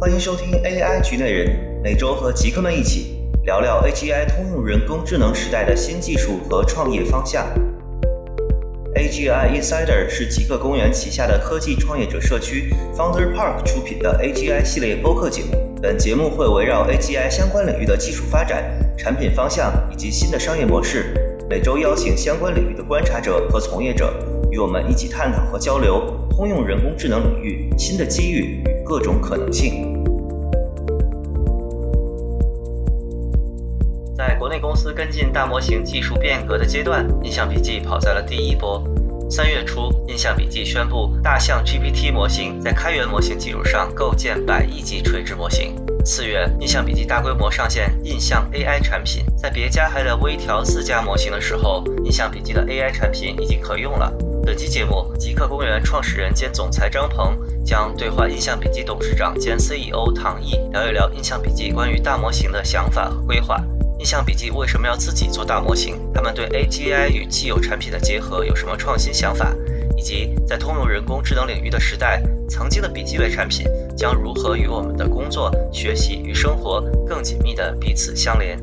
欢迎收听 AI 局内人，每周和极客们一起聊聊 AGI 通用人工智能时代的新技术和创业方向。AGI Insider 是极客公园旗下的科技创业者社区 Founder Park 出品的 AGI 系列播客节目。本节目会围绕 AGI 相关领域的技术发展、产品方向以及新的商业模式，每周邀请相关领域的观察者和从业者，与我们一起探讨和交流通用人工智能领域新的机遇各种可能性。在国内公司跟进大模型技术变革的阶段，印象笔记跑在了第一波。三月初，印象笔记宣布，大象 GPT 模型在开源模型基础上构建百亿级垂直模型。四月，印象笔记大规模上线印象 AI 产品，在别家还在微调自家模型的时候，印象笔记的 AI 产品已经可用了。本期节目，极客公园创始人兼总裁张鹏将对话印象笔记董事长兼 CEO 唐毅，聊一聊印象笔记关于大模型的想法和规划。印象笔记为什么要自己做大模型？他们对 AGI 与既有产品的结合有什么创新想法？以及在通用人工智能领域的时代，曾经的笔记类产品将如何与我们的工作、学习与生活更紧密地彼此相连？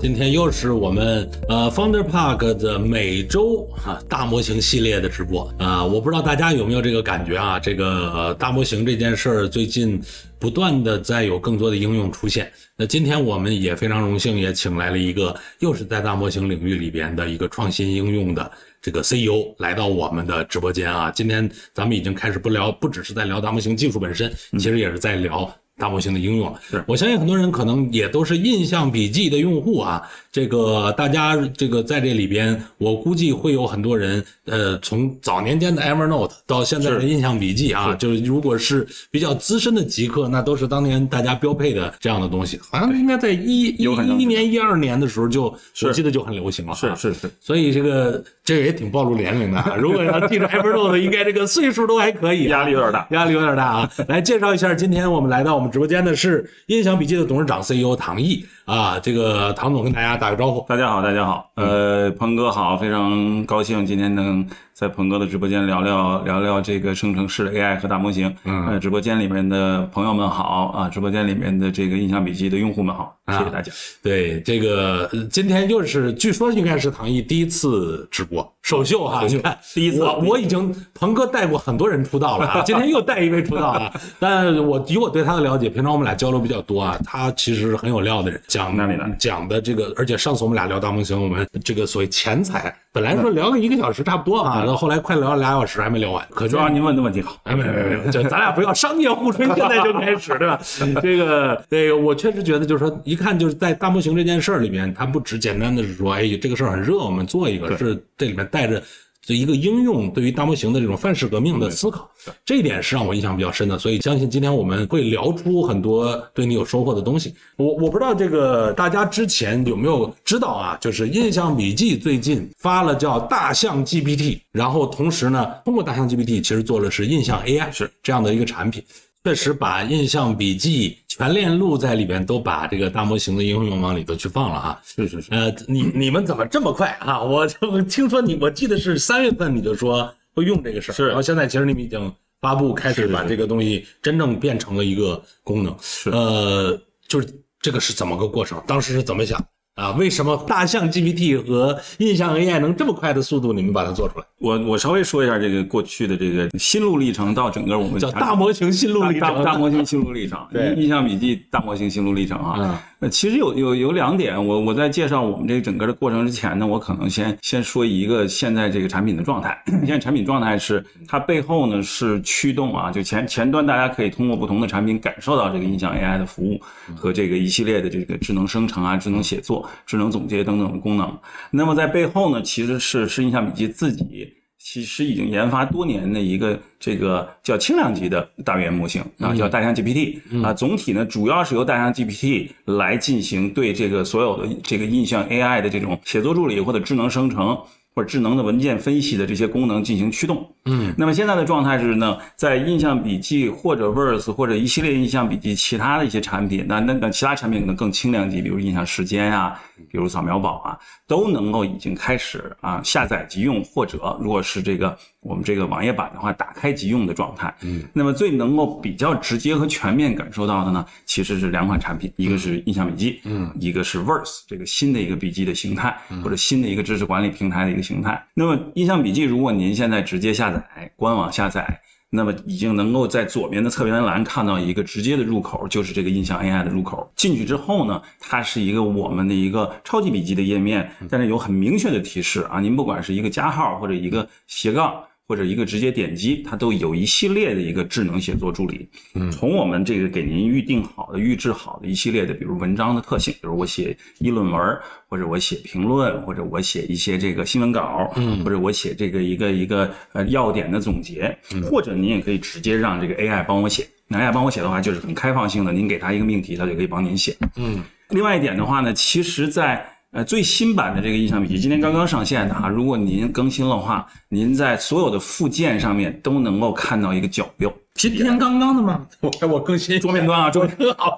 今天又是我们呃 Founder Park 的每周哈大模型系列的直播啊，我不知道大家有没有这个感觉啊？这个大模型这件事儿最近不断的在有更多的应用出现。那今天我们也非常荣幸，也请来了一个又是在大模型领域里边的一个创新应用的这个 CEO 来到我们的直播间啊。今天咱们已经开始不聊，不只是在聊大模型技术本身，其实也是在聊。大模型的应用是我相信很多人可能也都是印象笔记的用户啊。这个大家这个在这里边，我估计会有很多人，呃，从早年间的 Evernote 到现在的印象笔记啊，就是如果是比较资深的极客，那都是当年大家标配的这样的东西。好像应该在一一一年、一二年的时候就，我记得就很流行了。是是是。所以这个这个也挺暴露年龄的。如果要记着 Evernote，应该这个岁数都还可以。压力有点大，压力有点大啊！来介绍一下，今天我们来到我们直播间的是音响笔记的董事长 CEO 唐毅。啊，这个唐总跟大家打个招呼。大家好，大家好。呃，鹏哥好，非常高兴今天能。在鹏哥的直播间聊聊聊聊这个生成式的 AI 和大模型。嗯，直播间里面的朋友们好啊，直播间里面的这个印象笔记的用户们好，谢谢大家。对，这个今天又是据说应该是唐毅第一次直播首秀哈，你看第一次，我我已经鹏哥带过很多人出道了啊，今天又带一位出道了。但我以我对他的了解，平常我们俩交流比较多啊，他其实是很有料的人，讲哪里呢讲的这个，而且上次我们俩聊大模型，我们这个所谓钱财。本来说聊个一个小时差不多啊，到后来快聊了俩小时还没聊完。可主要您问的问题好，哎，没没没，就咱俩不要商业互吹，现在就开始，对吧？这个，这个，我确实觉得就是说，一看就是在大模型这件事儿里面，它不只简单的是说，哎，这个事儿很热，我们做一个，是这里面带着。这一个应用对于大模型的这种范式革命的思考，这一点是让我印象比较深的。所以相信今天我们会聊出很多对你有收获的东西。我我不知道这个大家之前有没有知道啊？就是印象笔记最近发了叫大象 GPT，然后同时呢，通过大象 GPT 其实做的是印象 AI 是这样的一个产品。确实把印象笔记全链路在里边都把这个大模型的应用往里头去放了哈。是是是。呃，你你们怎么这么快啊？我就听说你，我记得是三月份你就说会用这个事儿，是。然后现在其实你们已经发布开始把这个东西真正变成了一个功能。是。呃，就是这个是怎么个过程？当时是怎么想？啊，为什么大象 GPT 和印象 AI 能这么快的速度，你们把它做出来？我我稍微说一下这个过去的这个心路历程，到整个我们叫大模型心路历程，大模型心路历程，对，印象笔记大模型心路历程啊。呃，其实有有有两点，我我在介绍我们这个整个的过程之前呢，我可能先先说一个现在这个产品的状态。现在产品状态是它背后呢是驱动啊，就前前端大家可以通过不同的产品感受到这个印象 AI 的服务和这个一系列的这个智能生成啊、智能写作、智能总结等等的功能。那么在背后呢，其实是是印象笔记自己。其实已经研发多年的一个这个叫轻量级的大语言模型啊，叫大象 GPT 啊。总体呢，主要是由大象 GPT 来进行对这个所有的这个印象 AI 的这种写作助理或者智能生成或者智能的文件分析的这些功能进行驱动。嗯，那么现在的状态是呢，在印象笔记或者 Verse 或者一系列印象笔记其他的一些产品，那那那其他产品可能更轻量级，比如印象时间啊。比如扫描宝啊，都能够已经开始啊下载即用，或者如果是这个我们这个网页版的话，打开即用的状态。嗯，那么最能够比较直接和全面感受到的呢，其实是两款产品，一个是印象笔记，嗯，一个是 Verse 这个新的一个笔记的形态，或者新的一个知识管理平台的一个形态。那么印象笔记，如果您现在直接下载，官网下载。那么已经能够在左边的侧边栏看到一个直接的入口，就是这个印象 AI 的入口。进去之后呢，它是一个我们的一个超级笔记的页面，但是有很明确的提示啊，您不管是一个加号或者一个斜杠。或者一个直接点击，它都有一系列的一个智能写作助理。嗯，从我们这个给您预定好的、预制好的一系列的，比如文章的特性，比如我写议论文，或者我写评论，或者我写一些这个新闻稿，嗯，或者我写这个一个一个呃要点的总结，或者您也可以直接让这个 AI 帮我写。那 AI 帮我写的话，就是很开放性的，您给他一个命题，他就可以帮您写。嗯，另外一点的话呢，其实在呃，最新版的这个印象笔记今天刚刚上线的啊，如果您更新了话，您在所有的附件上面都能够看到一个角标。今天刚刚的吗？我我更新桌面端啊，桌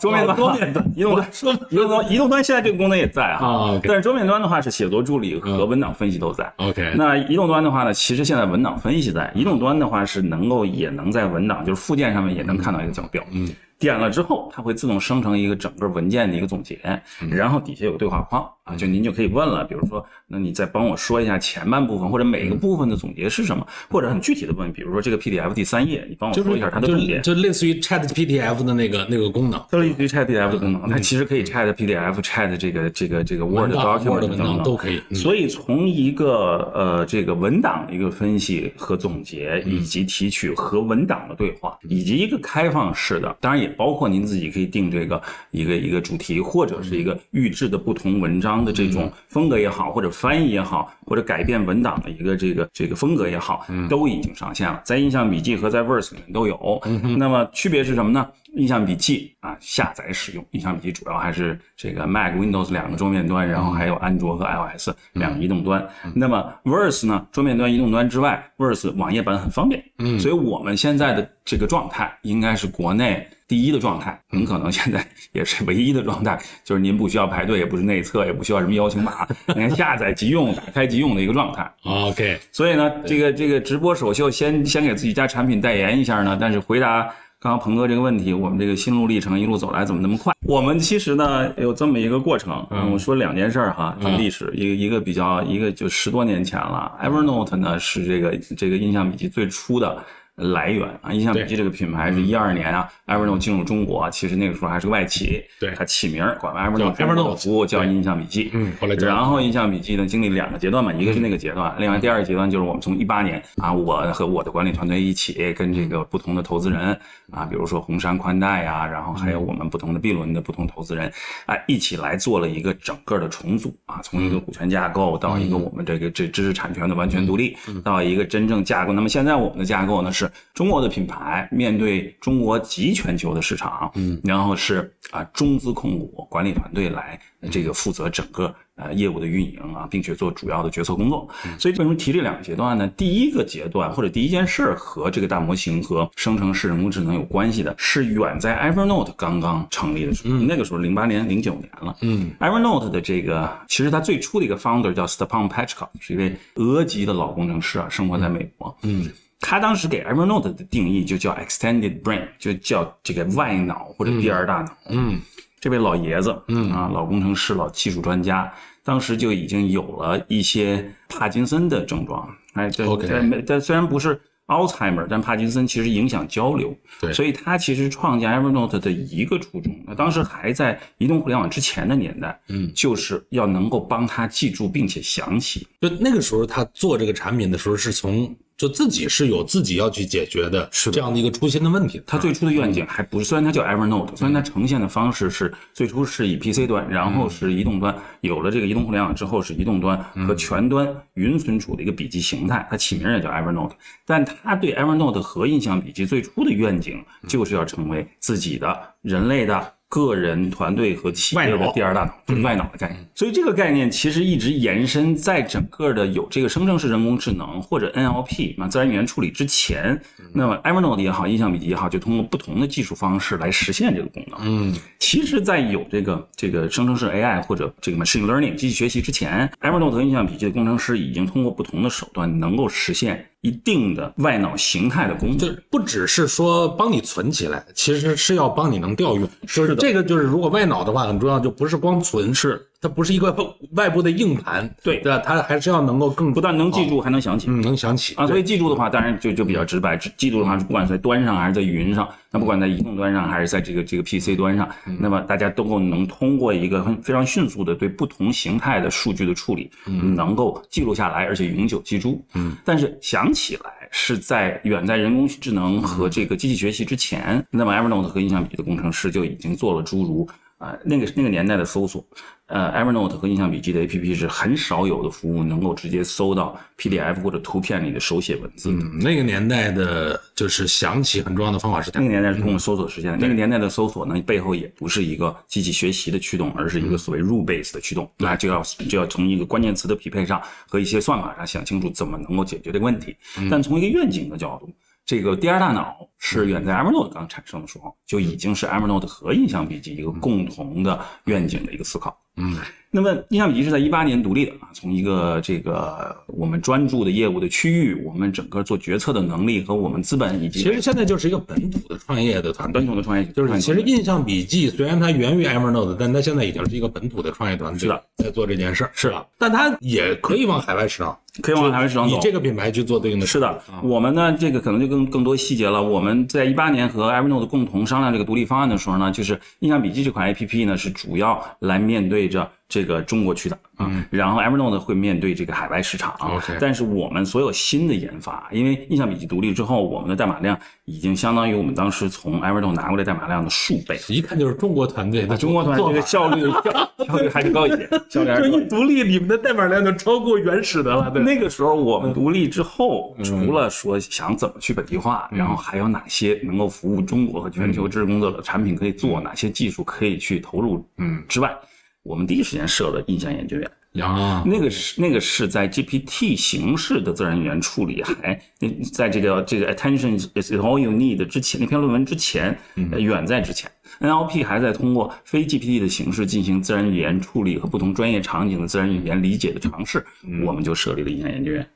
桌面 端，桌面端，移动端，移动端，移动端现在这个功能也在啊，但是桌面端的话是写作助理和文档分析都在。OK，那移动端的话呢，其实现在文档分析在，移动端的话是能够也能在文档就是附件上面也能看到一个角标。嗯。点了之后，它会自动生成一个整个文件的一个总结，然后底下有个对话框啊，就您就可以问了，比如说，那你再帮我说一下前半部分或者每个部分的总结是什么，或者很具体的问，比如说这个 PDF 第三页，你帮我说一下它的重点，就类似于 Chat PDF 的那个那个功能，类似于 Chat PDF 的功能，它其实可以 Chat PDF、Chat 这个这个这个 Word document 等等都可以。所以从一个呃这个文档的一个分析和总结，以及提取和文档的对话，以及一个开放式的，当然也包括您自己。可以定这个一个一个主题，或者是一个预制的不同文章的这种风格也好，或者翻译也好，或者改变文档的一个这个这个风格也好，都已经上线了，在印象笔记和在 Verse 里面都有。那么区别是什么呢？印象笔记啊，下载使用。印象笔记主要还是这个 Mac、Windows 两个桌面端，然后还有安卓和 iOS 两个移动端。那么 Verse 呢，桌面端、移动端之外，Verse 网页版很方便。嗯，所以我们现在的这个状态应该是国内。第一的状态，很可能现在 也是唯一的状态，就是您不需要排队，也不是内测，也不需要什么邀请码，您下载即用，打开即用的一个状态。OK，所以呢，这个这个直播首秀先先给自己家产品代言一下呢。但是回答刚刚鹏哥这个问题，我们这个心路历程一路走来怎么那么快？我们其实呢有这么一个过程。嗯，我说两件事儿哈，这历史一个一个比较一个就十多年前了。Evernote 呢是这个这个印象笔记最初的。来源啊，印象笔记这个品牌是一二年啊，Evernote 进入中国，其实那个时候还是个外企，对，它起名管 Evernote 服务叫印象笔记，嗯，后来然后印象笔记呢经历两个阶段嘛，一个是那个阶段，另外第二个阶段就是我们从一八年啊，我和我的管理团队一起跟这个不同的投资人啊，比如说红杉宽带呀，然后还有我们不同的 B 轮的不同投资人啊，一起来做了一个整个的重组啊，从一个股权架构到一个我们这个这知识产权的完全独立，到一个真正架构。那么现在我们的架构呢是。中国的品牌面对中国及全球的市场，嗯，然后是啊中资控股管理团队来这个负责整个呃业务的运营啊，并且做主要的决策工作。所以为什么提这两个阶段呢？第一个阶段或者第一件事和这个大模型和生成式人工智能有关系的，是远在 Evernote 刚刚成立的时候，那个时候零八年零九年了。嗯，Evernote 的这个其实它最初的一个 founder 叫 Stepan Pachka，是一位俄籍的老工程师啊，生活在美国。嗯。他当时给 Evernote 的定义就叫 Extended Brain，就叫这个外脑或者第二大脑。嗯，这位老爷子，嗯啊，老工程师、老技术专家，当时就已经有了一些帕金森的症状。哎，对，但但虽然不是 Alzheimer，但帕金森其实影响交流。对，所以他其实创建 Evernote 的一个初衷，那当时还在移动互联网之前的年代，嗯，就是要能够帮他记住并且想起。就那个时候他做这个产品的时候，是从。就自己是有自己要去解决的，是这样的一个初心的问题。它最初的愿景还不是，虽然它叫 Evernote，虽然它呈现的方式是最初是以 PC 端，然后是移动端，有了这个移动互联网之后是移动端和全端云存储的一个笔记形态，它起名也叫 Evernote。但它对 Evernote 和印象笔记最初的愿景就是要成为自己的人类的。个人、团队和企业的第二大脑，就是外脑的概念。所以这个概念其实一直延伸在整个的有这个生成式人工智能或者 NLP 那自然语言处理之前。那么 Evernote 也好，印象笔记也好，就通过不同的技术方式来实现这个功能。嗯，其实，在有这个这个生成式 AI 或者这个 machine learning 机器学习之前，Evernote 和印象笔记的工程师已经通过不同的手段能够实现。一定的外脑形态的功能，就不只是说帮你存起来，其实是要帮你能调用。是的这个，就是如果外脑的话，很重要，就不是光存，是它不是一个外部的硬盘，对对吧？它还是要能够更不但能记住，还能想起，嗯，能想起啊。所以记住的话，当然就就比较直白。记住的话，不管在端上还是在云上，那不管在移动端上还是在这个这个 PC 端上，那么大家都够能通过一个非常迅速的对不同形态的数据的处理，能够记录下来，而且永久记住。嗯，但是想起来。是在远在人工智能和这个机器学习之前，那么 Evernote 和印象笔的工程师就已经做了诸如啊那个那个年代的搜索。呃，Evernote 和印象笔记的 APP 是很少有的服务能够直接搜到 PDF 或者图片里的手写文字。嗯，那个年代的就是想起很重要的方法是那个年代是通过搜索实现的。那个年代的搜索呢，背后也不是一个机器学习的驱动，而是一个所谓 rule base 的驱动。那就要就要从一个关键词的匹配上和一些算法上想清楚怎么能够解决这个问题。但从一个愿景的角度。这个第二大脑是远在 Evernote 刚产生的时候，就已经是 Evernote 和印象笔记一个共同的愿景的一个思考。嗯。那么，印象笔记是在一八年独立的啊，从一个这个我们专注的业务的区域，我们整个做决策的能力和我们资本以及其实现在就是一个本土的创业的团队，本土的创业就是其实印象笔记虽然它源于 Evernote，但它现在已经是一个本土的创业团队，是的，在做这件事儿，是的，但它也可以往海外市场，可以往海外市场走，以这个品牌去做对应的。是的，我们呢，这个可能就更更多细节了。我们我们在一八年和 Evernote 共同商量这个独立方案的时候呢，就是印象笔记这款 APP 呢是主要来面对着。这个中国区的啊，然后 Evernote 会面对这个海外市场。OK，但是我们所有新的研发，因为印象笔记独立之后，我们的代码量已经相当于我们当时从 Evernote 拿过来代码量的数倍。一看就是中国团队，中国团队的效率 效率还是高一些。效率就一独立，你们的代码量就超过原始的了。那个时候我们独立之后，除了说想怎么去本地化，然后还有哪些能够服务中国和全球知识工作者的产品可以做，哪些技术可以去投入，嗯之外。我们第一时间设了印象研究院啊，那个是那个是在 GPT 形式的自然语言处理还在这个这个 Attention is all you need 之前那篇论文之前，远在之前。NLP 还在通过非 GPT 的形式进行自然语言处理和不同专业场景的自然语言理解的尝试，我们就设立了印象研究院。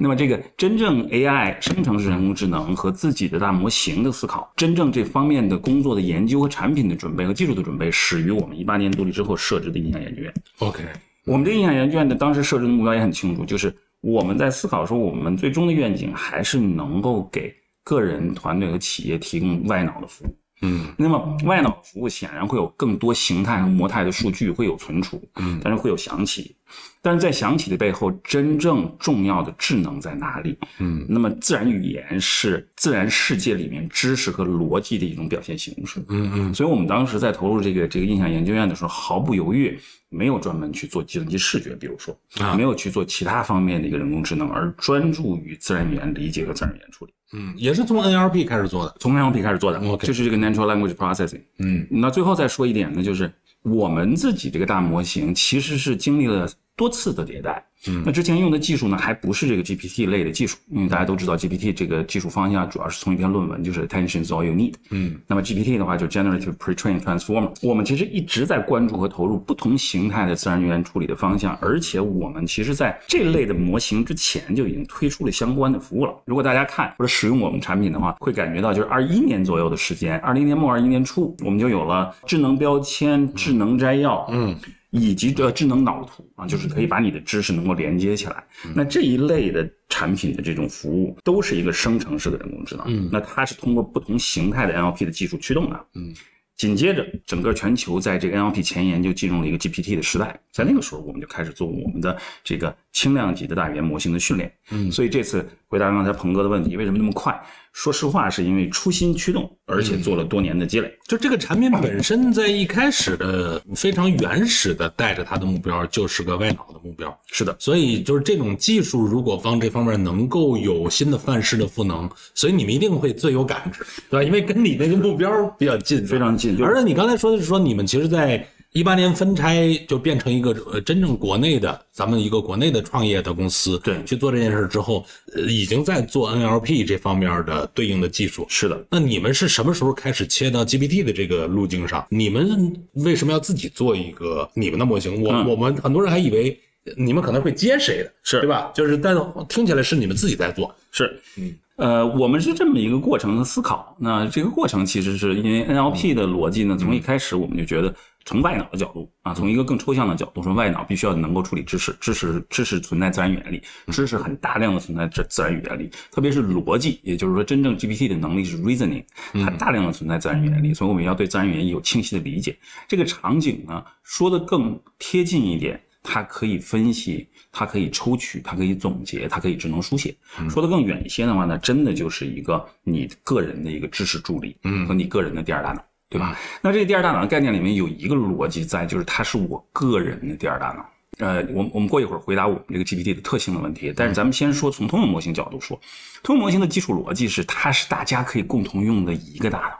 那么，这个真正 AI 生成式人工智能和自己的大模型的思考，真正这方面的工作的研究和产品的准备和技术的准备，始于我们一八年独立之后设置的印象研究院。OK，我们这印象研究院的当时设置的目标也很清楚，就是我们在思考说，我们最终的愿景还是能够给个人、团队和企业提供外脑的服务。嗯，那么外脑服务显然会有更多形态和模态的数据会有存储，嗯，但是会有想起，但是在想起的背后，真正重要的智能在哪里？嗯，那么自然语言是自然世界里面知识和逻辑的一种表现形式，嗯嗯，所以我们当时在投入这个这个印象研究院的时候，毫不犹豫，没有专门去做计算机视觉，比如说，啊，没有去做其他方面的一个人工智能，而专注于自然语言理解和自然语言处理。嗯，也是从 NLP 开始做的，从 NLP 开始做的，OK，就是这个 Natural Language Processing。嗯，那最后再说一点呢，就是我们自己这个大模型其实是经历了多次的迭代。嗯，那之前用的技术呢，还不是这个 GPT 类的技术，因为大家都知道 GPT 这个技术方向主要是从一篇论文，就是 Attention is all you need。嗯，那么 GPT 的话就 Generative Pre-trained Transformer。我们其实一直在关注和投入不同形态的自然语言处理的方向，而且我们其实在这类的模型之前就已经推出了相关的服务了。如果大家看或者使用我们产品的话，会感觉到就是二一年左右的时间，二零年末二一年初，我们就有了智能标签、智能摘要。嗯。以及这智能脑图啊，就是可以把你的知识能够连接起来。那这一类的产品的这种服务，都是一个生成式的人工智能。嗯，那它是通过不同形态的 NLP 的技术驱动的。嗯，紧接着，整个全球在这个 NLP 前沿就进入了一个 GPT 的时代。在那个时候，我们就开始做我们的这个轻量级的大语言模型的训练。嗯，所以这次回答刚才鹏哥的问题，为什么那么快？说实话，是因为初心驱动，而且做了多年的积累。就这个产品本身在一开始的非常原始的带着它的目标就是个外脑的目标。是的，所以就是这种技术，如果方这方面能够有新的范式的赋能，所以你们一定会最有感知，对吧？因为跟你那个目标比较近，非常近。而且你刚才说的是说你们其实，在一八年分拆就变成一个呃真正国内的咱们一个国内的创业的公司，对，去做这件事之后，呃，已经在做 NLP 这方面的对应的技术。是的，那你们是什么时候开始切到 GPT 的这个路径上？你们为什么要自己做一个你们的模型？我、嗯我们很多人还以为你们可能会接谁的，是对吧？就是但是听起来是你们自己在做，是，嗯。呃，我们是这么一个过程的思考。那这个过程其实是因为 NLP 的逻辑呢，从一开始我们就觉得，从外脑的角度啊，从一个更抽象的角度说，外脑必须要能够处理知识，知识知识存在自然语言里，知识很大量的存在自自然语言里，特别是逻辑，也就是说，真正 GPT 的能力是 reasoning，它大量的存在自然语言里，所以我们要对自然语言有清晰的理解。这个场景呢，说的更贴近一点。它可以分析，它可以抽取，它可以总结，它可以智能书写。说的更远一些的话呢，真的就是一个你个人的一个知识助理，嗯和你个人的第二大脑，对吧？那这个第二大脑的概念里面有一个逻辑在，就是它是我个人的第二大脑。呃，我们我们过一会儿回答我们这个 GPT 的特性的问题，但是咱们先说从通用模型角度说，通用模型的基础逻辑是它是大家可以共同用的一个大脑。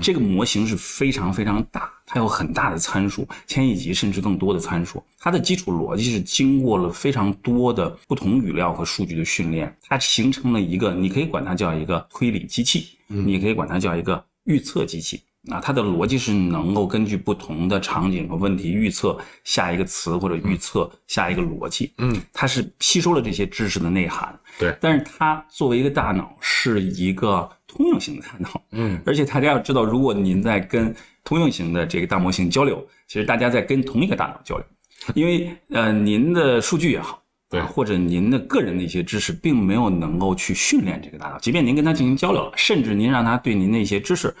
这个模型是非常非常大，它有很大的参数，千亿级甚至更多的参数。它的基础逻辑是经过了非常多的不同语料和数据的训练，它形成了一个，你可以管它叫一个推理机器，你也可以管它叫一个预测机器。啊，它的逻辑是能够根据不同的场景和问题预测下一个词或者预测下一个逻辑。嗯，它是吸收了这些知识的内涵。对，但是它作为一个大脑是一个通用型的大脑。嗯，而且大家要知道，如果您在跟通用型的这个大模型交流，其实大家在跟同一个大脑交流，因为呃，您的数据也好。对，或者您的个人的一些知识，并没有能够去训练这个大脑。即便您跟他进行交流了，甚至您让他对您的一些知识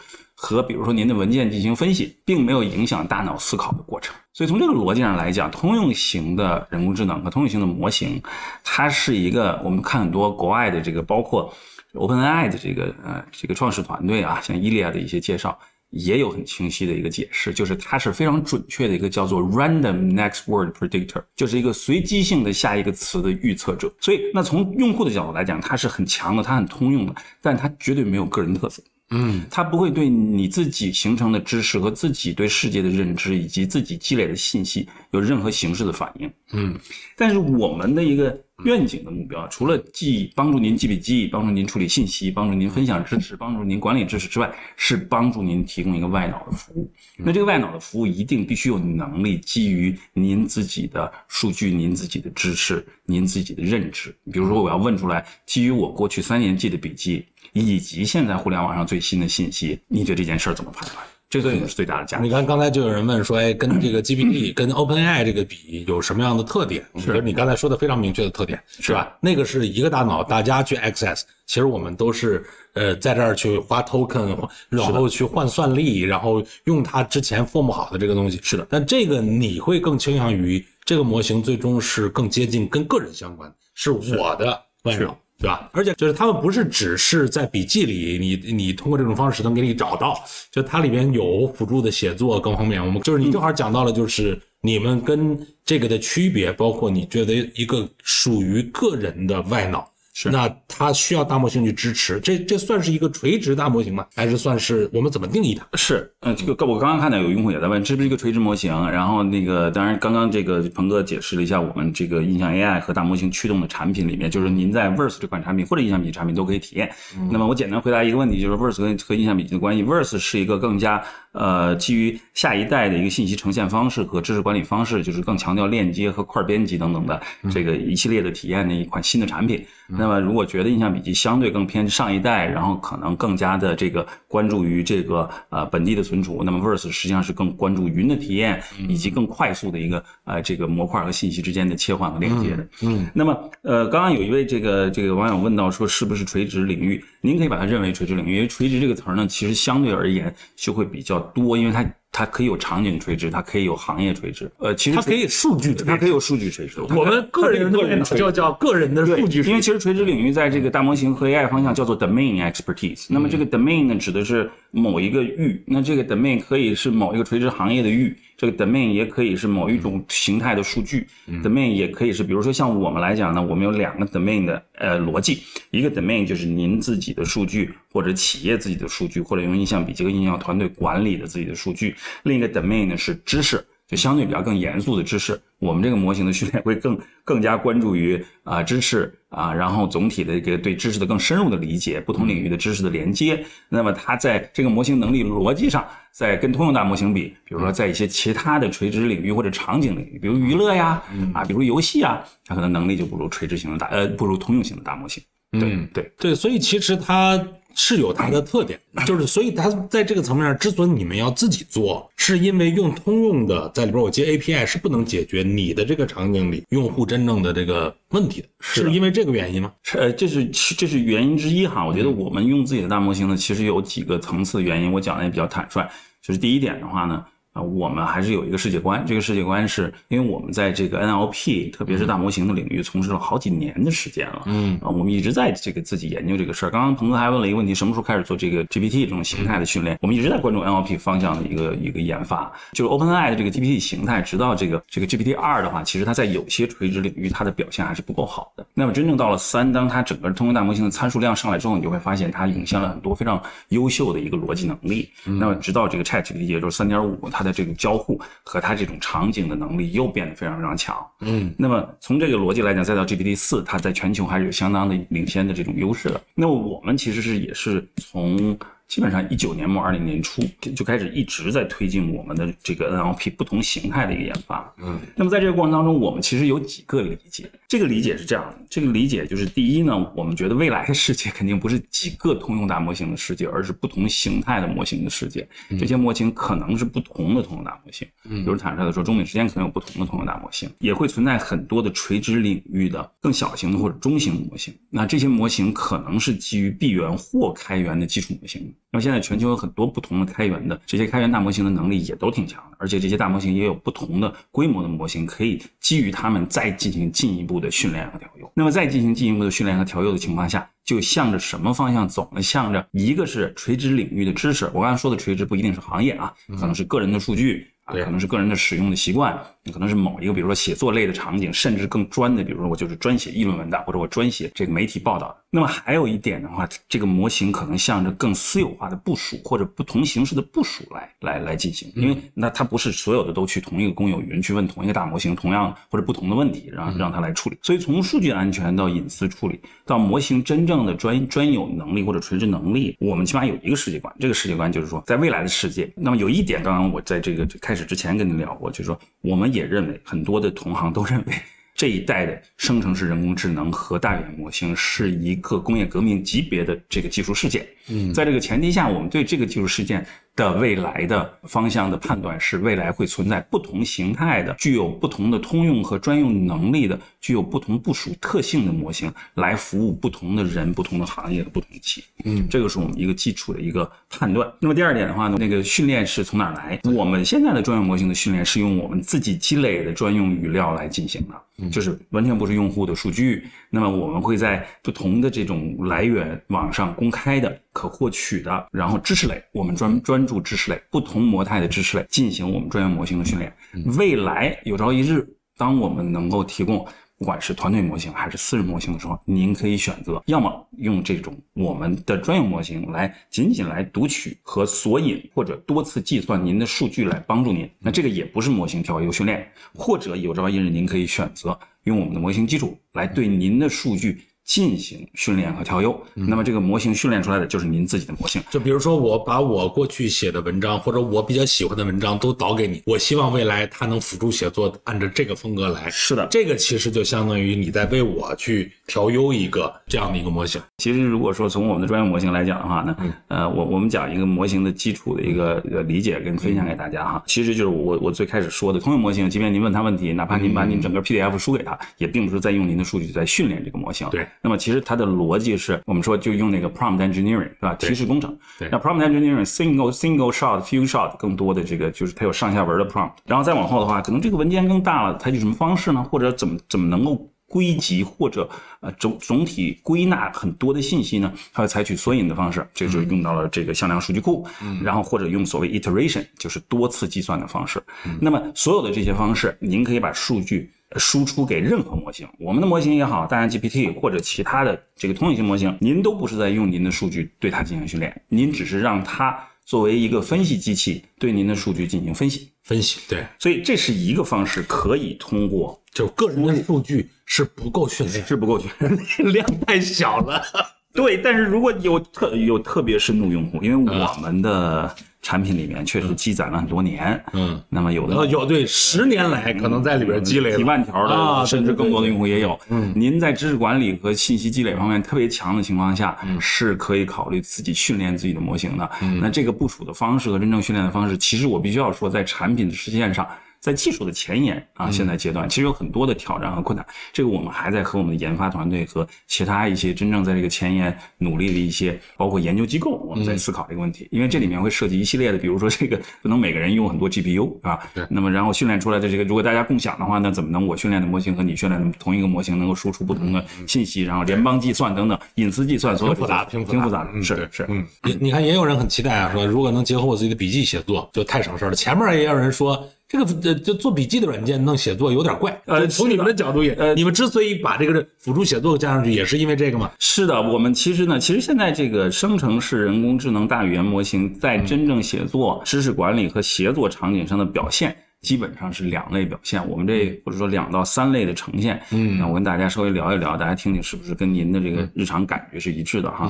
和比如说您的文件进行分析，并没有影响大脑思考的过程。所以从这个逻辑上来讲，通用型的人工智能和通用型的模型，它是一个我们看很多国外的这个，包括 OpenAI 的这个呃这个创始团队啊，像伊利亚的一些介绍。也有很清晰的一个解释，就是它是非常准确的一个叫做 random next word predictor，就是一个随机性的下一个词的预测者。所以，那从用户的角度来讲，它是很强的，它很通用的，但它绝对没有个人特色。嗯，它不会对你自己形成的知识和自己对世界的认知以及自己积累的信息有任何形式的反应。嗯，但是我们的一个愿景的目标，除了记帮助您记笔记、帮助您处理信息、帮助您分享知识、帮助您管理知识之外，是帮助您提供一个外脑的服务。那这个外脑的服务一定必须有能力基于您自己的数据、您自己的知识、您自己的认知。比如说，我要问出来，基于我过去三年记的笔记。以及现在互联网上最新的信息，你对这件事儿怎么判断？这个是最大的价值。你看刚才就有人问说，哎，跟这个 GPT、跟 OpenAI 这个比有什么样的特点？是你刚才说的非常明确的特点，是吧？那个是一个大脑，大家去 access，其实我们都是呃在这儿去花 token，然后去换算力，然后用它之前 form 好的这个东西。是的，但这个你会更倾向于这个模型最终是更接近跟个人相关，是我的外脑。对吧？而且就是他们不是只是在笔记里，你你通过这种方式能给你找到，就它里边有辅助的写作各方面。我们就是你正好讲到了，就是你们跟这个的区别，包括你觉得一个属于个人的外脑。是，那它需要大模型去支持，这这算是一个垂直大模型吗？还是算是我们怎么定义它？是，嗯，这个我刚刚看到有用户也在问，这不是一个垂直模型？然后那个，当然刚刚这个鹏哥解释了一下，我们这个印象 AI 和大模型驱动的产品里面，就是您在 Verse 这款产品或者印象笔记产品都可以体验。那么我简单回答一个问题，就是 Verse 和和印象笔记的关系，Verse 是一个更加呃基于下一代的一个信息呈现方式和知识管理方式，就是更强调链接和块编辑等等的这个一系列的体验的一款新的产品。那么，如果觉得印象笔记相对更偏上一代，然后可能更加的这个关注于这个呃本地的存储，那么 Verse 实际上是更关注云的体验，以及更快速的一个呃这个模块和信息之间的切换和链接的。嗯，那么呃，刚刚有一位这个这个网友问到说，是不是垂直领域？您可以把它认为垂直领域，因为垂直这个词儿呢，其实相对而言就会比较多，因为它。它可以有场景垂直，它可以有行业垂直。呃，其实它可以数据垂直，它可以有数据垂直。我们个人个人就叫个人的数据，因为其实垂直领域在这个大模型和 AI 方向叫做 domain expertise。那么这个 domain 呢，指的是某一个域，那这个 domain 可以是某一个垂直行业的域，这个 domain 也可以是某一种形态的数据，domain 也可以是，比如说像我们来讲呢，我们有两个 domain 的呃逻辑，一个 domain 就是您自己的数据或者企业自己的数据，或者用印象笔记和印象团队管理的自己的数据，另一个 domain 呢是知识。就相对比较更严肃的知识，我们这个模型的训练会更更加关注于啊知识啊，然后总体的一个对知识的更深入的理解，不同领域的知识的连接。那么它在这个模型能力逻辑上，在跟通用大模型比，比如说在一些其他的垂直领域或者场景领域，比如娱乐呀啊，比如游戏啊，它可能能力就不如垂直型的大呃不如通用型的大模型。对对对，所以其实它。是有它的特点，就是所以它在这个层面上，之所以你们要自己做，是因为用通用的在里边我接 API 是不能解决你的这个场景里用户真正的这个问题的，是因为这个原因吗？是，呃，这是这是原因之一哈。我觉得我们用自己的大模型呢，其实有几个层次的原因，我讲的也比较坦率。就是第一点的话呢。啊，我们还是有一个世界观。这个世界观是因为我们在这个 NLP，特别是大模型的领域，从事了好几年的时间了。嗯，啊，我们一直在这个自己研究这个事儿。刚刚鹏哥还问了一个问题：什么时候开始做这个 GPT 这种形态的训练？我们一直在关注 NLP 方向的一个一个研发。就是 OpenAI 的这个 GPT 形态，直到这个这个 GPT 二的话，其实它在有些垂直领域它的表现还是不够好的。那么真正到了三，当它整个通用大模型的参数量上来之后，你就会发现它涌现了很多非常优秀的一个逻辑能力。那么直到这个 ChatGPT，也就是三点五，它的这个交互。和它这种场景的能力又变得非常非常强，嗯，那么从这个逻辑来讲，再到 GPT 四，它在全球还是有相当的领先的这种优势的。那么我们其实是也是从。基本上一九年末二零年初就开始一直在推进我们的这个 NLP 不同形态的一个研发。嗯，那么在这个过程当中，我们其实有几个理解。这个理解是这样的：这个理解就是第一呢，我们觉得未来的世界肯定不是几个通用大模型的世界，而是不同形态的模型的世界。这些模型可能是不同的通用大模型。嗯，比如坦率的说，中美之间可能有不同的通用大模型，也会存在很多的垂直领域的更小型的或者中型的模型。那这些模型可能是基于闭源或开源的基础模型。那么现在全球有很多不同的开源的这些开源大模型的能力也都挺强的，而且这些大模型也有不同的规模的模型，可以基于它们再进行进一步的训练和调优。那么在进行进一步的训练和调优的情况下，就向着什么方向走呢？向着一个是垂直领域的知识，我刚才说的垂直不一定是行业啊，可能是个人的数据。啊，可能是个人的使用的习惯，可能是某一个，比如说写作类的场景，甚至更专的，比如说我就是专写议论文的，或者我专写这个媒体报道的。那么还有一点的话，这个模型可能向着更私有化的部署或者不同形式的部署来来来进行，因为那它不是所有的都去同一个公有云去问同一个大模型同样或者不同的问题，让让它来处理。所以从数据安全到隐私处理到模型真正的专专有能力或者垂直能力，我们起码有一个世界观。这个世界观就是说，在未来的世界，那么有一点，刚刚我在这个开。开始之前跟你聊过，就是说，我们也认为很多的同行都认为，这一代的生成式人工智能和大语言模型是一个工业革命级别的这个技术事件。嗯，在这个前提下，我们对这个技术事件。的未来的方向的判断是，未来会存在不同形态的、具有不同的通用和专用能力的、具有不同部署特性的模型，来服务不同的人、不同的行业、不同的企业。嗯，这个是我们一个基础的一个判断。那么第二点的话呢，那个训练是从哪儿来？我们现在的专用模型的训练是用我们自己积累的专用语料来进行的，就是完全不是用户的数据。那么我们会在不同的这种来源网上公开的。可获取的，然后知识类，我们专专注知识类，不同模态的知识类进行我们专业模型的训练。未来有朝一日，当我们能够提供不管是团队模型还是私人模型的时候，您可以选择，要么用这种我们的专用模型来仅仅来读取和索引，或者多次计算您的数据来帮助您。那这个也不是模型调优训练，或者有朝一日您可以选择用我们的模型基础来对您的数据。进行训练和调优，那么这个模型训练出来的就是您自己的模型。就比如说，我把我过去写的文章或者我比较喜欢的文章都导给你，我希望未来它能辅助写作，按照这个风格来。是的，这个其实就相当于你在为我去调优一个这样的一个模型。其实如果说从我们的专业模型来讲的话呢，呃，我我们讲一个模型的基础的一个理解跟分享给大家哈，其实就是我我最开始说的通用模型，即便您问他问题，哪怕您把您整个 PDF 输给他，也并不是在用您的数据在训练这个模型。对。那么其实它的逻辑是我们说就用那个 prompt engineering 是吧？提示工程。对那 prompt engineering single single shot few shot 更多的这个就是它有上下文的 prompt，然后再往后的话，可能这个文件更大了，它有什么方式呢？或者怎么怎么能够归集或者呃总总体归纳很多的信息呢？它会采取索引的方式，这就用到了这个向量数据库，然后或者用所谓 iteration，就是多次计算的方式。那么所有的这些方式，您可以把数据。输出给任何模型，我们的模型也好，大量 GPT 或者其他的这个通用型模型，您都不是在用您的数据对它进行训练，您只是让它作为一个分析机器对您的数据进行分析。分析对，所以这是一个方式，可以通过就个人的数据是不够训练，是不够训练 量太小了。对，但是如果有特有特别深度用户，因为我们的产品里面确实积攒了很多年，嗯，那么有的有对十年来可能在里边积累几万条啊的，甚至更多的用户也有。嗯，您在知识管理和信息积累方面特别强的情况下，是可以考虑自己训练自己的模型的。那这个部署的方式和真正训练的方式，其实我必须要说，在产品的实现上。在技术的前沿啊，现在阶段其实有很多的挑战和困难，这个我们还在和我们的研发团队和其他一些真正在这个前沿努力的一些，包括研究机构，我们在思考这个问题，因为这里面会涉及一系列的，比如说这个不能每个人用很多 GPU 啊？对。那么然后训练出来的这个，如果大家共享的话，那怎么能我训练的模型和你训练的同一个模型能够输出不同的信息，然后联邦计算等等，隐私计算，所有挺复杂，挺挺复杂的，是是。嗯，你你看也有人很期待啊，说如果能结合我自己的笔记写作，就太省事了。前面也有人说。这个呃，就做笔记的软件弄写作有点怪。呃，从你们的角度也，呃，你们之所以把这个辅助写作加上去，也是因为这个吗？是的，我们其实呢，其实现在这个生成式人工智能大语言模型在真正写作、知识管理和协作场景上的表现，基本上是两类表现。我们这或者说两到三类的呈现。嗯，那我跟大家稍微聊一聊，大家听听是不是跟您的这个日常感觉是一致的哈。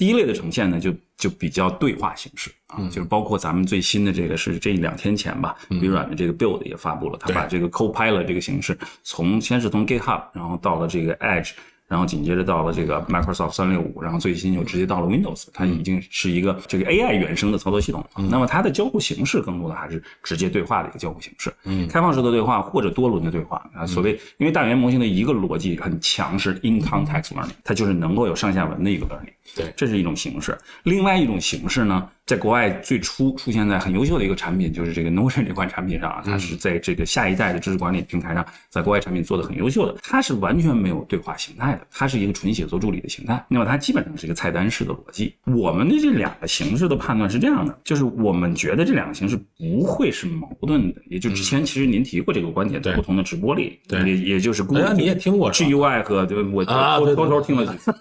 第一类的呈现呢，就就比较对话形式啊，就是包括咱们最新的这个是这两天前吧，微软的这个 Build 也发布了，它把这个 Copilot 这个形式从先是从 GitHub，然后到了这个 Edge。然后紧接着到了这个 Microsoft 三六五，然后最新就直接到了 Windows，它已经是一个这个 AI 原生的操作系统。那么它的交互形式更多的还是直接对话的一个交互形式，嗯，开放式的对话或者多轮的对话啊。所谓因为大语言模型的一个逻辑很强是 in context learning，它就是能够有上下文的一个 learning。对，这是一种形式。另外一种形式呢，在国外最初出现在很优秀的一个产品，就是这个 Notion 这款产品上啊，它是在这个下一代的知识管理平台上，在国外产品做的很优秀的。它是完全没有对话形态的，它是一个纯写作助理的形态。那么它基本上是一个菜单式的逻辑。我们的这两个形式的判断是这样的，就是我们觉得这两个形式不会是矛盾的。也就之前其实您提过这个观点，在不同的直播里，对，也也就是好像你也听过 GUI 和对我偷偷偷听了几次。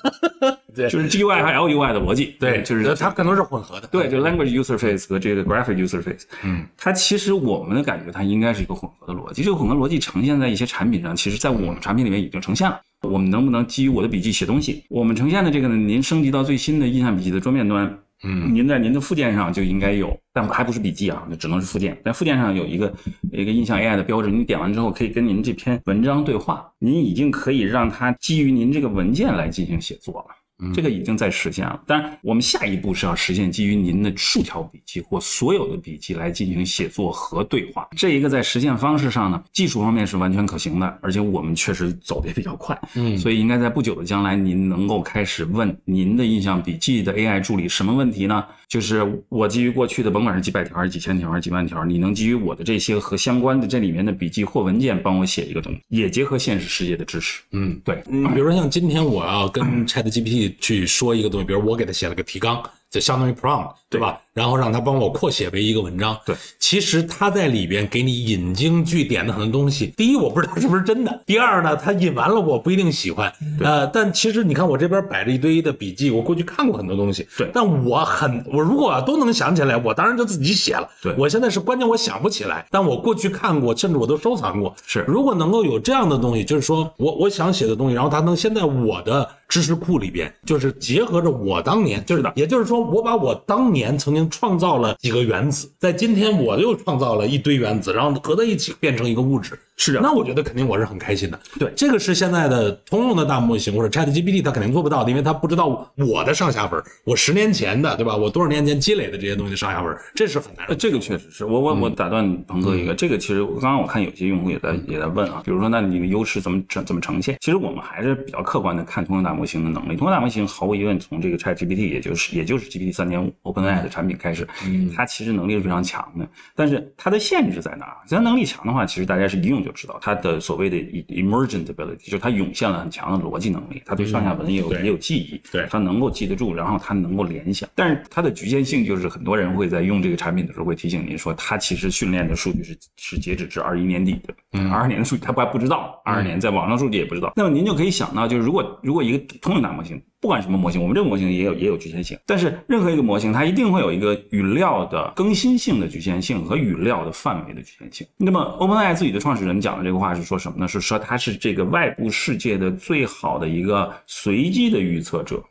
对，就是 GUI 和 LUI 的逻辑，对，就是它可能是混合的，对，就 language user face 和这个 graphic user face，嗯，它其实我们的感觉它应该是一个混合的逻辑，这个混合逻辑呈现在一些产品上，其实在我们产品里面已经呈现了。我们能不能基于我的笔记写东西？我们呈现的这个呢，您升级到最新的印象笔记的桌面端，嗯，您在您的附件上就应该有，但还不是笔记啊，那只能是附件。在附件上有一个一个印象 AI 的标志，你点完之后可以跟您这篇文章对话，您已经可以让它基于您这个文件来进行写作了。这个已经在实现了，当然，我们下一步是要实现基于您的数条笔记或所有的笔记来进行写作和对话。这一个在实现方式上呢，技术方面是完全可行的，而且我们确实走的也比较快，嗯，所以应该在不久的将来，您能够开始问您的印象笔记的 AI 助理什么问题呢？就是我基于过去的，甭管是几百条、还是几千条、还是几万条，你能基于我的这些和相关的这里面的笔记或文件，帮我写一个东西，也结合现实世界的知识。嗯，对，嗯，比如说像今天我要跟 Chat GPT 去说一个东西，比如我给他写了个提纲，就相当于 prompt，对吧？然后让他帮我扩写为一个文章。对，其实他在里边给你引经据典的很多东西。第一，我不知道是不是真的；第二呢，他引完了我不一定喜欢。呃，但其实你看我这边摆着一堆的笔记，我过去看过很多东西。对，但我很，我如果都能想起来，我当然就自己写了。对，我现在是关键我想不起来，但我过去看过，甚至我都收藏过。是，如果能够有这样的东西，就是说我我想写的东西，然后他能先在我的知识库里边，就是结合着我当年，就是的，也就是说我把我当年曾经创造了。几个原子，在今天我又创造了一堆原子，然后合在一起变成一个物质，是啊那我觉得肯定我是很开心的。对这个是现在的通用的大模型或者 Chat GPT 它肯定做不到的，因为它不知道我的上下文，我十年前的对吧？我多少年前积累的这些东西的上下文，这是很难呃，。这个确实是我我我打断鹏哥一个，这个其实刚刚我看有些用户也在也在问啊，比如说那你的优势怎么怎怎么呈现？其实我们还是比较客观的看通用大模型的能力。通用大模型毫无疑问从这个 Chat GPT 也就是也就是 GPT 三点五 OpenAI 的产品开始，它其实能力是非常强的，但是它的限制在哪儿？它能力强的话，其实大家是一用就知道它的所谓的 emergent ability，就是它涌现了很强的逻辑能力，它对上下文也有也有记忆，对它能够记得住，然后它能够联想。但是它的局限性就是很多人会在用这个产品的时候会提醒您说，它其实训练的数据是是截止至二一年底的，二二年的数据它不还不知道，二二年在网上数据也不知道。那么您就可以想到，就是如果如果一个通用大模型。不管什么模型，我们这个模型也有也有局限性，但是任何一个模型，它一定会有一个语料的更新性的局限性和语料的范围的局限性。那么 OpenAI 自己的创始人讲的这个话是说什么呢？是说它是这个外部世界的最好的一个随机的预测者。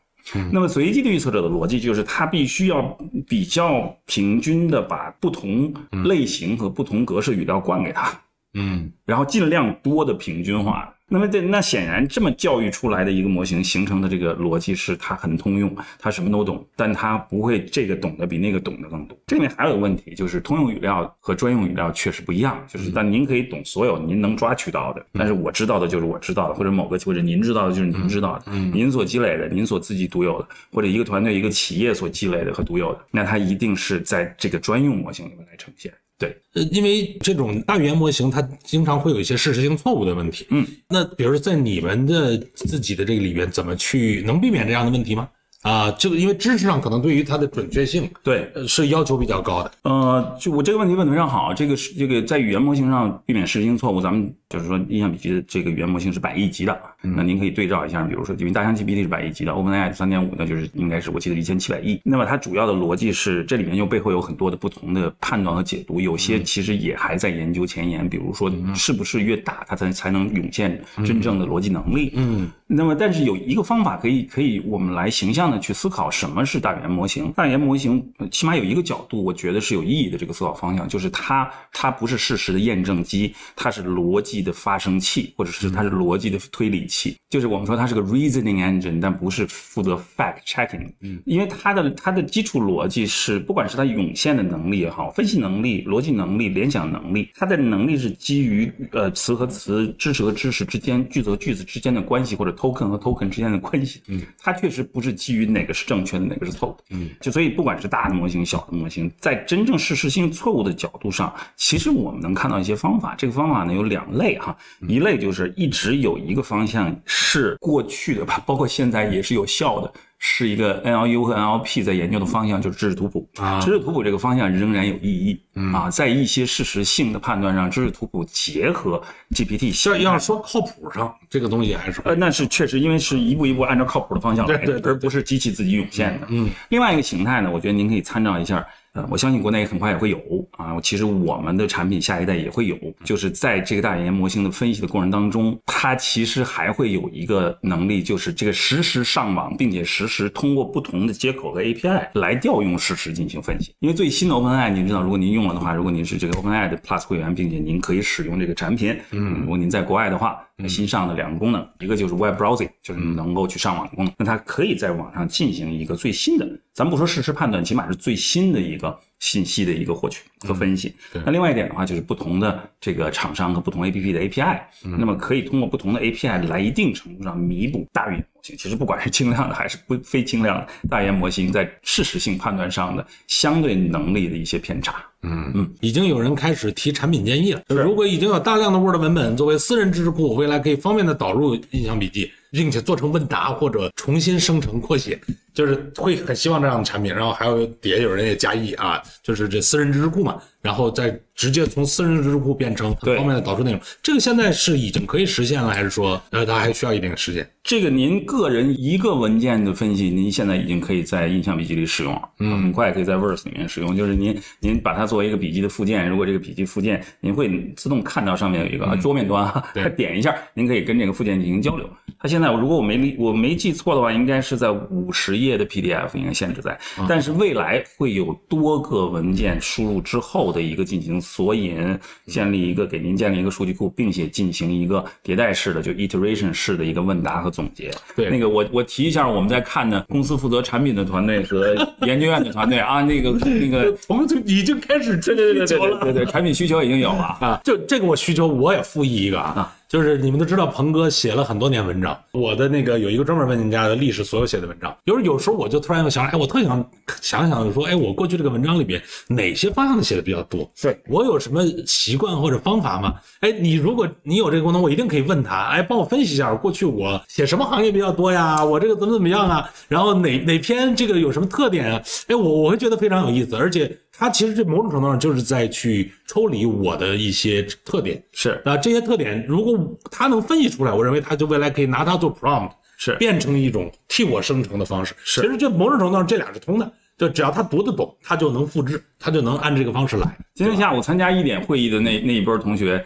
那么随机的预测者的逻辑就是，它必须要比较平均的把不同类型和不同格式语料灌给它，嗯，然后尽量多的平均化。那么这那显然这么教育出来的一个模型形成的这个逻辑是它很通用，它什么都懂，但它不会这个懂得比那个懂得更多。这里面还有个问题，就是通用语料和专用语料确实不一样，就是但您可以懂所有您能抓取到的，但是我知道的就是我知道的，或者某个或者您知道的就是您知道的，您所积累的，您所自己独有的，或者一个团队一个企业所积累的和独有的，那它一定是在这个专用模型里面来呈现。对，呃，因为这种大语言模型它经常会有一些事实性错误的问题。嗯，那比如说在你们的自己的这个里边，怎么去能避免这样的问题吗？啊，这个因为知识上可能对于它的准确性，对，呃，是要求比较高的。呃，就我这个问题问得非常好，这个是这个在语言模型上避免事实性错误，咱们就是说印象笔记的这个语言模型是百亿级的，那您可以对照一下，比如说因为大象 GPT 是百亿级的，OpenAI 三点五呢就是应该是我记得一千七百亿，那么它主要的逻辑是这里面又背后有很多的不同的判断和解读，有些其实也还在研究前沿，比如说是不是越大它才才能涌现真正的逻辑能力，嗯，那么，但是有一个方法可以可以我们来形象的去思考什么是大语言模型。大语言模型呃起码有一个角度，我觉得是有意义的这个思考方向，就是它它不是事实的验证机，它是逻辑的发生器，或者是它是逻辑的推理器。就是我们说它是个 reasoning engine，但不是负责 fact checking。嗯，因为它的它的基础逻辑是，不管是它涌现的能力也好，分析能力、逻辑能力、联想能力，它的能力是基于呃词和词、知识和知识之间、句子和句子之间的关系，或者 token 和 token 之间的关系。嗯，它确实不是基于哪个是正确的，哪个是错误的。嗯，就所以不管是大的模型、小的模型，在真正事实性错误的角度上，其实我们能看到一些方法。这个方法呢有两类哈，一类就是一直有一个方向是过去的吧，包括现在也是有效的。是一个 NLU 和 NLP 在研究的方向，就是知识图谱。啊知识图谱这个方向仍然有意义、啊，在一些事实性的判断上，知识图谱结合 GPT 这形态要说靠谱上，这个东西还是呃，那是确实，因为是一步一步按照靠谱的方向来的，对对对而不是机器自己涌现的。嗯，另外一个形态呢，我觉得您可以参照一下。呃，我相信国内很快也会有啊。其实我们的产品下一代也会有，就是在这个大语言模型的分析的过程当中，它其实还会有一个能力，就是这个实时上网，并且实时通过不同的接口和 API 来调用事实进行分析。因为最新的 OpenAI，您知道，如果您用了的话，如果您是这个 OpenAI 的 Plus 会员，并且您可以使用这个产品，嗯，如果您在国外的话，新上的两个功能，一个就是 Web Browsing，就是能够去上网的功能，那它可以在网上进行一个最新的，咱不说事实判断，起码是最新的一个信息的一个获取和分析。那另外一点的话，就是不同的这个厂商和不同 APP 的 API，那么可以通过不同的 API 来一定程度上弥补大语言模型。其实不管是轻量的还是不非轻量的大语言模型，在事实性判断上的相对能力的一些偏差。嗯嗯已经有人开始提产品建议了。如果已经有大量的 Word 文本作为私人知识库，未来可以方便的导入印象笔记，并且做成问答或者重新生成扩写，就是会很希望这样的产品。然后还有底下有人也加一啊，就是这私人知识库嘛，然后再直接从私人知识库变成很对方便的导出内容。这个现在是已经可以实现了，还是说呃它还需要一定的时间？这个您个人一个文件的分析，您现在已经可以在印象笔记里使用了，嗯，很快可以在 Verse 里面使用。就是您您把它作为一个笔记的附件，如果这个笔记附件您会自动看到上面有一个、桌面端啊，对 点一下，您可以跟这个附件进行交流。它现在如果我没理我没记错的话，应该是在五十页的 PDF 应该限制在，但是未来会有多个文件输入之后后的一个进行索引，建立一个给您建立一个数据库，并且进行一个迭代式的就 iteration 式的一个问答和总结。对，那个我我提一下，我们在看的公司负责产品的团队和研究院的团队啊，那个那个我们就已经开始对对对对对对对，产品需求已经有了啊。就这个我需求我也复议一个啊。就是你们都知道，鹏哥写了很多年文章。我的那个有一个专门问人家的历史所有写的文章。有时有时候我就突然又想，哎，我特想想想说，哎，我过去这个文章里边哪些方向写的比较多？对我有什么习惯或者方法吗？哎，你如果你有这个功能，我一定可以问他，哎，帮我分析一下，过去我写什么行业比较多呀？我这个怎么怎么样啊？然后哪哪篇这个有什么特点啊？哎，我我会觉得非常有意思，而且。他其实这某种程度上就是在去抽离我的一些特点，是啊，这些特点如果他能分析出来，我认为他就未来可以拿它做 prompt，是变成一种替我生成的方式。是，其实这某种程度上这俩是通的，就只要他读得懂，他就能复制，他就能按这个方式来。今天下午参加一点会议的那那一波同学。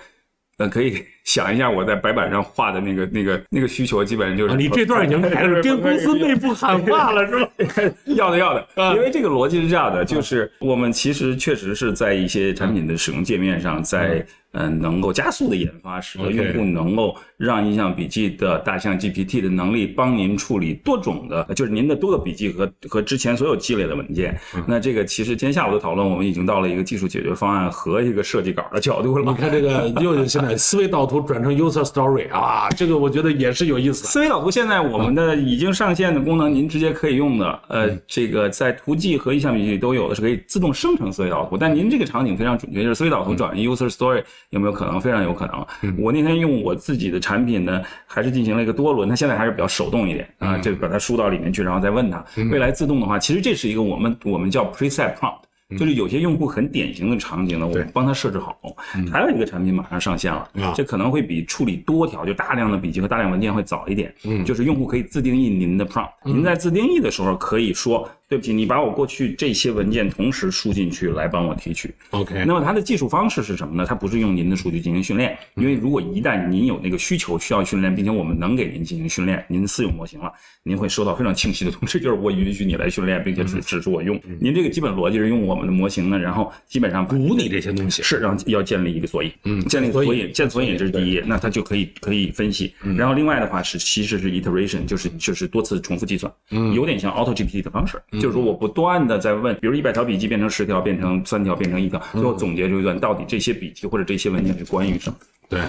呃，可以想一下我在白板上画的那个、那个、那个需求，基本上就是你这段已经开始跟公司 内部喊话了，是吧？要的，要的。因为这个逻辑是这样的，就是我们其实确实是在一些产品的使用界面上，在。嗯，能够加速的研发，使得用户能够让印象笔记的大象 GPT 的能力帮您处理多种的，就是您的多个笔记和和之前所有积累的文件。那这个其实今天下午的讨论，我们已经到了一个技术解决方案和一个设计稿的角度了。你 看这个又现在思维导图转成 User Story 啊，这个我觉得也是有意思。思维导图现在我们的已经上线的功能，您直接可以用的。呃，这个在图记和印象笔记都有的是可以自动生成思维导图，但您这个场景非常准确，就是思维导图转 User Story。有没有可能？非常有可能。我那天用我自己的产品呢，还是进行了一个多轮，它现在还是比较手动一点啊，就把它输到里面去，然后再问它。未来自动的话，其实这是一个我们我们叫 preset prompt，就是有些用户很典型的场景呢，我们帮他设置好。还有一个产品马上上线了，这可能会比处理多条就大量的笔记和大量文件会早一点。就是用户可以自定义您的 prompt，您在自定义的时候可以说。对不起，你把我过去这些文件同时输进去来帮我提取。OK，那么它的技术方式是什么呢？它不是用您的数据进行训练，因为如果一旦您有那个需求需要训练，并且我们能给您进行训练，您私有模型了，您会收到非常清晰的通知，就是我允许你来训练，并且只只是我用。您这个基本逻辑是用我们的模型呢，然后基本上补你这些东西是让要建立一个索引，嗯，建立索引，建索引这是第一，那它就可以可以分析。然后另外的话是其实是 iteration，就是就是多次重复计算，嗯，有点像 Auto GPT 的方式，就是说我不断。的在问，比如一百条笔记变成十条，变成三条，变成一条，最后总结出一段，到底这些笔记或者这些文件是关于什么？对。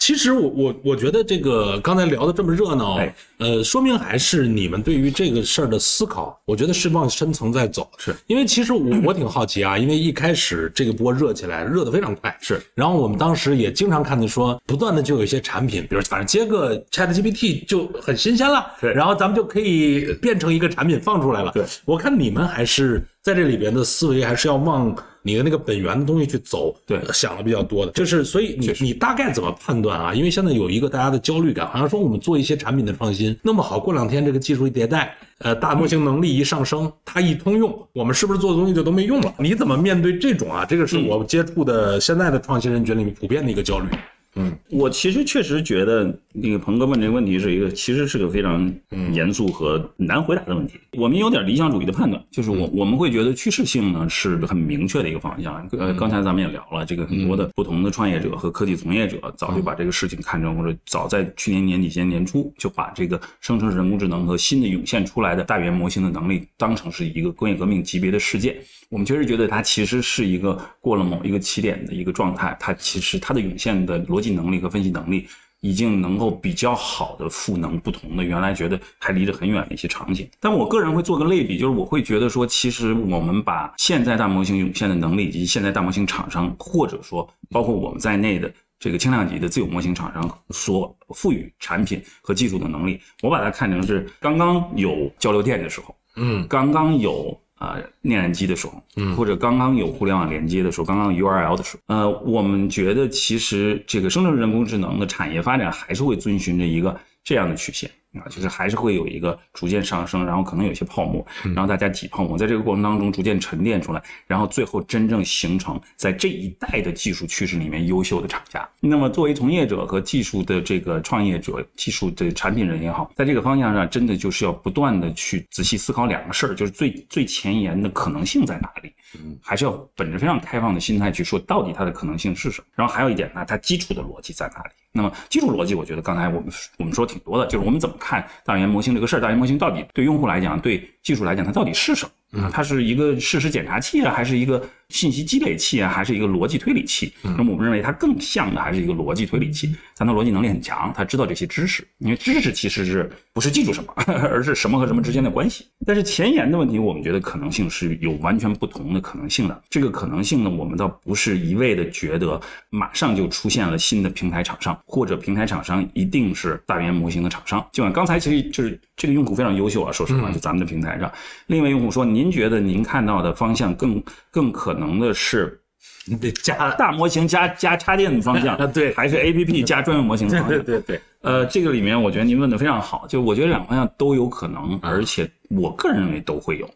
其实我我我觉得这个刚才聊的这么热闹，呃，说明还是你们对于这个事儿的思考，我觉得是往深层在走。是因为其实我我挺好奇啊，因为一开始这个波热起来，热得非常快。是，然后我们当时也经常看到说，不断的就有一些产品，比如反正接个 Chat GPT 就很新鲜了，对，然后咱们就可以变成一个产品放出来了。对，我看你们还是在这里边的思维还是要往。你的那个本源的东西去走，对，想的比较多的，就是所以你你大概怎么判断啊？因为现在有一个大家的焦虑感，好像说我们做一些产品的创新，那么好，过两天这个技术一迭代，呃，大模型能力一上升，它一通用，我们是不是做的东西就都没用了？你怎么面对这种啊？这个是我接触的现在的创新人群里面普遍的一个焦虑。嗯，我其实确实觉得那个鹏哥问这个问题是一个，其实是个非常严肃和难回答的问题。我们有点理想主义的判断，就是我我们会觉得趋势性呢是很明确的一个方向。呃，刚才咱们也聊了，这个很多的不同的创业者和科技从业者早就把这个事情看成，或者早在去年年底、前年初就把这个生成人工智能和新的涌现出来的大语言模型的能力当成是一个工业革命级别的事件。我们确实觉得它其实是一个过了某一个起点的一个状态，它其实它的涌现的逻辑能力和分析能力已经能够比较好的赋能不同的原来觉得还离得很远的一些场景。但我个人会做个类比，就是我会觉得说，其实我们把现在大模型涌现的能力，以及现在大模型厂商或者说包括我们在内的这个轻量级的自有模型厂商所赋予产品和技术的能力，我把它看成是刚刚有交流电的时候，嗯，刚刚有。啊，内燃机的时候，嗯，或者刚刚有互联网连接的时候，刚刚 URL 的时候，呃，我们觉得其实这个生成人工智能的产业发展还是会遵循着一个这样的曲线，啊，就是还是会有一个逐渐上升，然后可能有些泡沫，然后大家挤泡沫，在这个过程当中逐渐沉淀出来，然后最后真正形成在这一代的技术趋势里面优秀的厂家。那么作为从业者和技术的这个创业者、技术的产品人也好，在这个方向上，真的就是要不断的去仔细思考两个事儿，就是最最前沿的可能性在哪里，还是要本着非常开放的心态去说，到底它的可能性是什么。然后还有一点呢，它基础的逻辑在哪里？那么基础逻辑，我觉得刚才我们我们说挺多的，就是我们怎么看大语言模型这个事儿？大语言模型到底对用户来讲，对技术来讲，它到底是什么？啊，它是一个事实检查器啊，还是一个信息积累器啊，还是一个逻辑推理器？那么我们认为它更像的还是一个逻辑推理器，但它逻辑能力很强，它知道这些知识，因为知识其实是不是记住什么，而是什么和什么之间的关系。但是前沿的问题，我们觉得可能性是有完全不同的可能性的。这个可能性呢，我们倒不是一味的觉得马上就出现了新的平台厂商。或者平台厂商一定是大语言模型的厂商。尽管刚才其实就是这个用户非常优秀啊，说实话，就咱们的平台上，另一位用户说，您觉得您看到的方向更更可能的是，你得加大模型加加插电的方向啊，对，还是 A P P 加专用模型的方向？对对对。呃，这个里面我觉得您问的非常好，就我觉得两个方向都有可能，而且我个人认为都会有。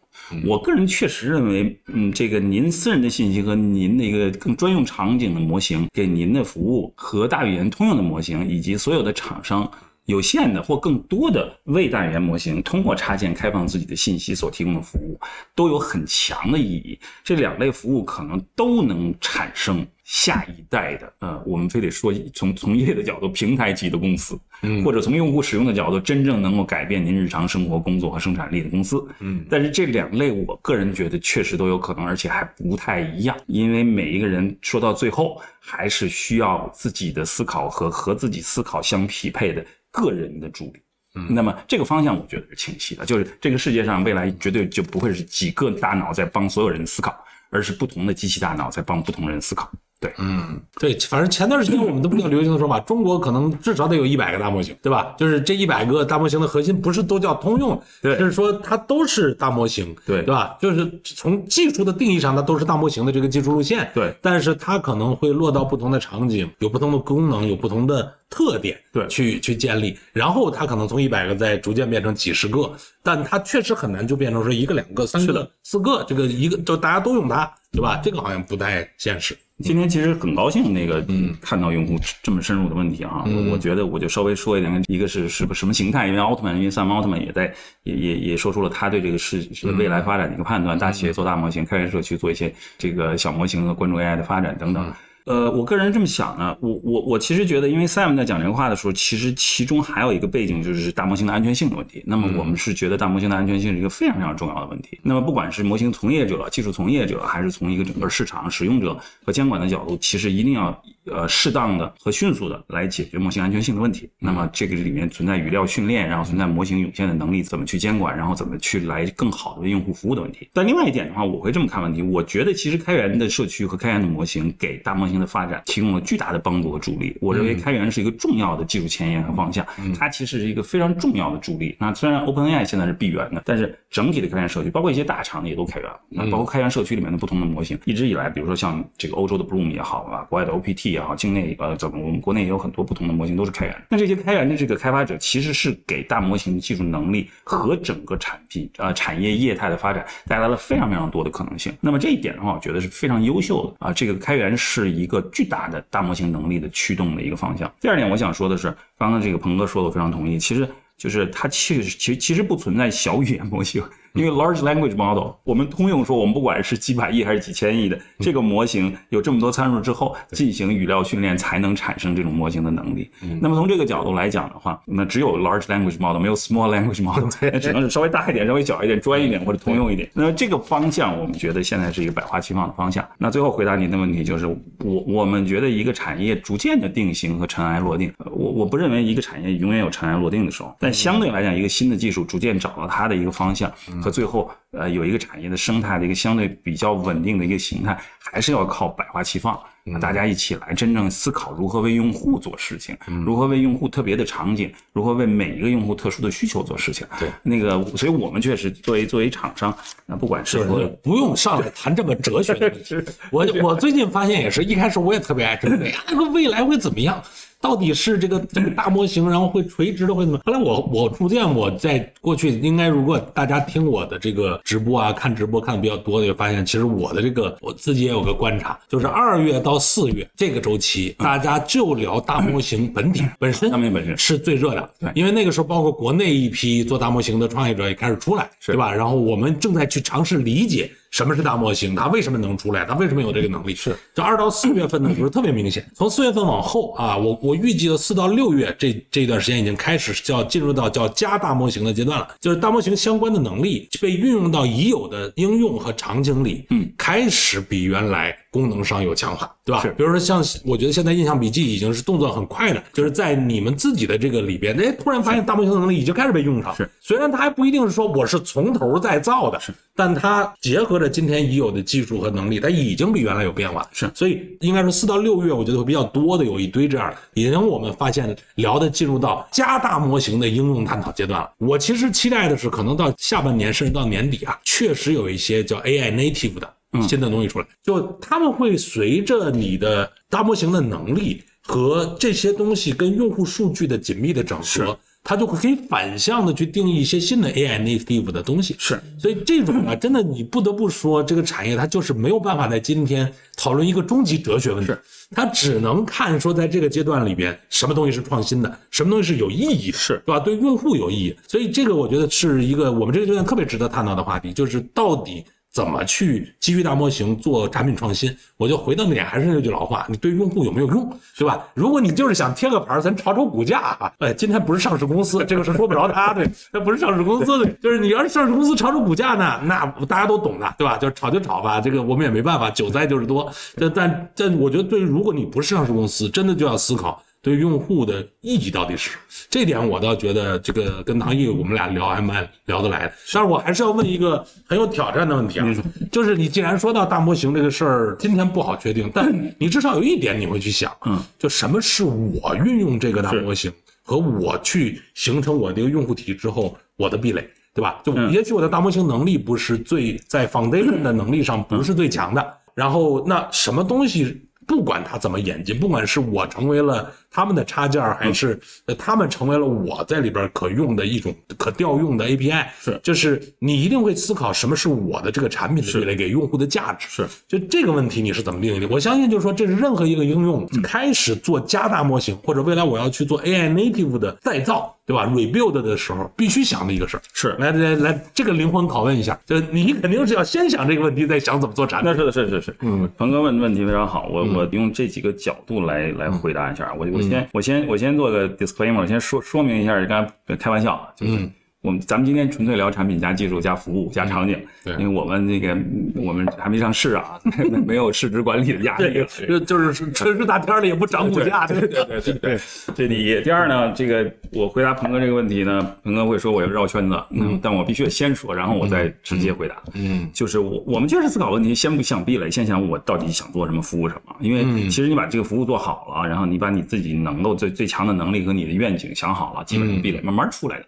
我个人确实认为，嗯，这个您私人的信息和您的一个更专用场景的模型给您的服务和大语言通用的模型以及所有的厂商。有限的或更多的为大语言模型通过插件开放自己的信息所提供的服务，都有很强的意义。这两类服务可能都能产生下一代的，呃，我们非得说从从业的角度，平台级的公司，嗯或者从用户使用的角度，真正能够改变您日常生活、工作和生产力的公司。嗯，但是这两类，我个人觉得确实都有可能，而且还不太一样，因为每一个人说到最后，还是需要自己的思考和和自己思考相匹配的。个人的助理，嗯，那么这个方向我觉得是清晰的，就是这个世界上未来绝对就不会是几个大脑在帮所有人思考，而是不同的机器大脑在帮不同人思考。对，嗯，对，反正前段时间我们都比较流行的说法，中国可能至少得有一百个大模型，对吧？就是这一百个大模型的核心不是都叫通用，对，就是说它都是大模型，对，对吧？就是从技术的定义上，它都是大模型的这个技术路线，对，但是它可能会落到不同的场景，有不同的功能，有不同的特点，对，去去建立，然后它可能从一百个再逐渐变成几十个，但它确实很难就变成说一个、两个、三个、四个，这个一个就大家都用它，对吧？这个好像不太现实。今天其实很高兴，那个嗯，看到用户这么深入的问题啊，我我觉得我就稍微说一点，一个是是个什么形态，因为奥特曼，因为 Sam 奥特曼也在也也也说出了他对这个世未来发展的一个判断，大企业做大模型，开源社区做一些这个小模型和关注 AI 的发展等等。呃，我个人这么想呢，我我我其实觉得，因为 Sam 在讲这个话的时候，其实其中还有一个背景，就是大模型的安全性的问题。那么我们是觉得大模型的安全性是一个非常非常重要的问题。那么不管是模型从业者、技术从业者，还是从一个整个市场使用者和监管的角度，其实一定要呃适当的和迅速的来解决模型安全性的问题。那么这个里面存在语料训练，然后存在模型涌现的能力，怎么去监管，然后怎么去来更好的为用户服务的问题。但另外一点的话，我会这么看问题，我觉得其实开源的社区和开源的模型给大模型的发展提供了。巨大的帮助和助力，我认为开源是一个重要的技术前沿和方向，它其实是一个非常重要的助力。那虽然 OpenAI 现在是闭源的，但是整体的开源社区，包括一些大厂也都开源了。那包括开源社区里面的不同的模型，一直以来，比如说像这个欧洲的 Bloom 也好啊，国外的 OPT 也好，境内呃，怎么我们国内也有很多不同的模型都是开源。那这些开源的这个开发者，其实是给大模型的技术能力和整个产品呃产业业态的发展带来了非常非常多的可能性。那么这一点的话，我觉得是非常优秀的啊。这个开源是一一个巨大的。大模型能力的驱动的一个方向。第二点，我想说的是，刚刚这个鹏哥说的，我非常同意。其实就是它其实其实其实不存在小语言模型。因为 large language model，我们通用说，我们不管是几百亿还是几千亿的这个模型，有这么多参数之后进行语料训练，才能产生这种模型的能力。那么从这个角度来讲的话，那只有 large language model，没有 small language model，只能是稍微大一点、稍微小一点、专一点或者通用一点。那这个方向，我们觉得现在是一个百花齐放的方向。那最后回答您的问题，就是我我们觉得一个产业逐渐的定型和尘埃落定，我我不认为一个产业永远有尘埃落定的时候，但相对来讲，一个新的技术逐渐找到它的一个方向。和最后，呃有一个产业的生态的一个相对比较稳定的一个形态，还是要靠百花齐放。大家一起来真正思考如何为用户做事情，如何为用户特别的场景，如何为每一个用户特殊的需求做事情。对，那个，所以我们确实作为作为厂商，那不管是不用上来谈这么哲学的问题。我我最近发现也是一开始我也特别爱这个，这个未来会怎么样？到底是这个这 个大模型，然后会垂直的会怎么？后来我我逐渐我在过去应该，如果大家听我的这个直播啊，看直播看的比较多的，就发现其实我的这个我自己也有个观察，就是二月到四月这个周期，大家就聊大模型本体本身，大模型本身是最热的。对，因为那个时候包括国内一批做大模型的创业者也开始出来，对吧？然后我们正在去尝试理解。什么是大模型？它为什么能出来？它为什么有这个能力？是，这二到四月份的时候特别明显。从四月份往后啊，我我预计的四到六月这这段时间已经开始叫进入到叫加大模型的阶段了，就是大模型相关的能力被运用到已有的应用和场景里，嗯，开始比原来。功能上有强化，对吧？是，比如说像我觉得现在印象笔记已经是动作很快的，就是在你们自己的这个里边，哎，突然发现大模型能力已经开始被用上。是，虽然它还不一定是说我是从头再造的，是，但它结合着今天已有的技术和能力，它已经比原来有变化。是，所以应该是四到六月，我觉得会比较多的，有一堆这样，已经我们发现聊的进入到加大模型的应用探讨阶段了。我其实期待的是，可能到下半年甚至到年底啊，确实有一些叫 AI native 的。新的东西出来，就他们会随着你的大模型的能力和这些东西跟用户数据的紧密的整合，它就会可以反向的去定义一些新的 AI native 的东西。是，所以这种啊，真的你不得不说，这个产业它就是没有办法在今天讨论一个终极哲学问题，它只能看说在这个阶段里边，什么东西是创新的，什么东西是有意义的，是对吧？对用户有意义。所以这个我觉得是一个我们这个阶段特别值得探讨的话题，就是到底。怎么去基于大模型做产品创新？我就回到那点，还是那句老话，你对用户有没有用，对吧？如果你就是想贴个牌儿，咱炒炒股价啊，哎，今天不是上市公司，这个是说不着他，对，那不是上市公司的，就是你要是上市公司炒炒股价呢，那大家都懂的，对吧？就炒就炒吧，这个我们也没办法，韭菜就是多。但但但，我觉得对于，如果你不是上市公司，真的就要思考。对用户的意义到底是这点，我倒觉得这个跟唐毅我们俩聊还蛮聊得来的。但是我还是要问一个很有挑战的问题啊，就是你既然说到大模型这个事儿，今天不好确定，但你至少有一点你会去想，嗯，就什么是我运用这个大模型和我去形成我这个用户体之后我的壁垒，对吧？就也许我的大模型能力不是最在 foundation 的能力上不是最强的，然后那什么东西？不管它怎么演进，不管是我成为了他们的插件，还是他们成为了我在里边可用的一种可调用的 API，是，就是你一定会思考什么是我的这个产品的壁垒给用户的价值，是，就这个问题你是怎么定义的？我相信就是说，这是任何一个应用开始做加大模型，或者未来我要去做 AI native 的再造。对吧？rebuild 的时候必须想的一个事儿是来来来，这个灵魂拷问一下，就你肯定是要先想这个问题，再想怎么做产品。那是的，是是是。嗯，鹏哥问的问题非常好，我我用这几个角度来来回答一下。我我先我先我先做个 disclaimer，先说说明一下，刚才开玩笑，就是。我们咱们今天纯粹聊产品加技术加服务加场景，对，因为我们那个我们还没上市啊，没有市值管理的压力，就就是春是大天了也不涨股价，对对对对对，这第一。第二呢，这个我回答鹏哥这个问题呢，鹏哥会说我要绕圈子，嗯，但我必须先说，然后我再直接回答，嗯，就是我我们就是思考问题，先不想壁垒，先想我到底想做什么，服务什么，因为其实你把这个服务做好了，然后你把你自己能够最最强的能力和你的愿景想好了，基本上壁垒慢慢出来的。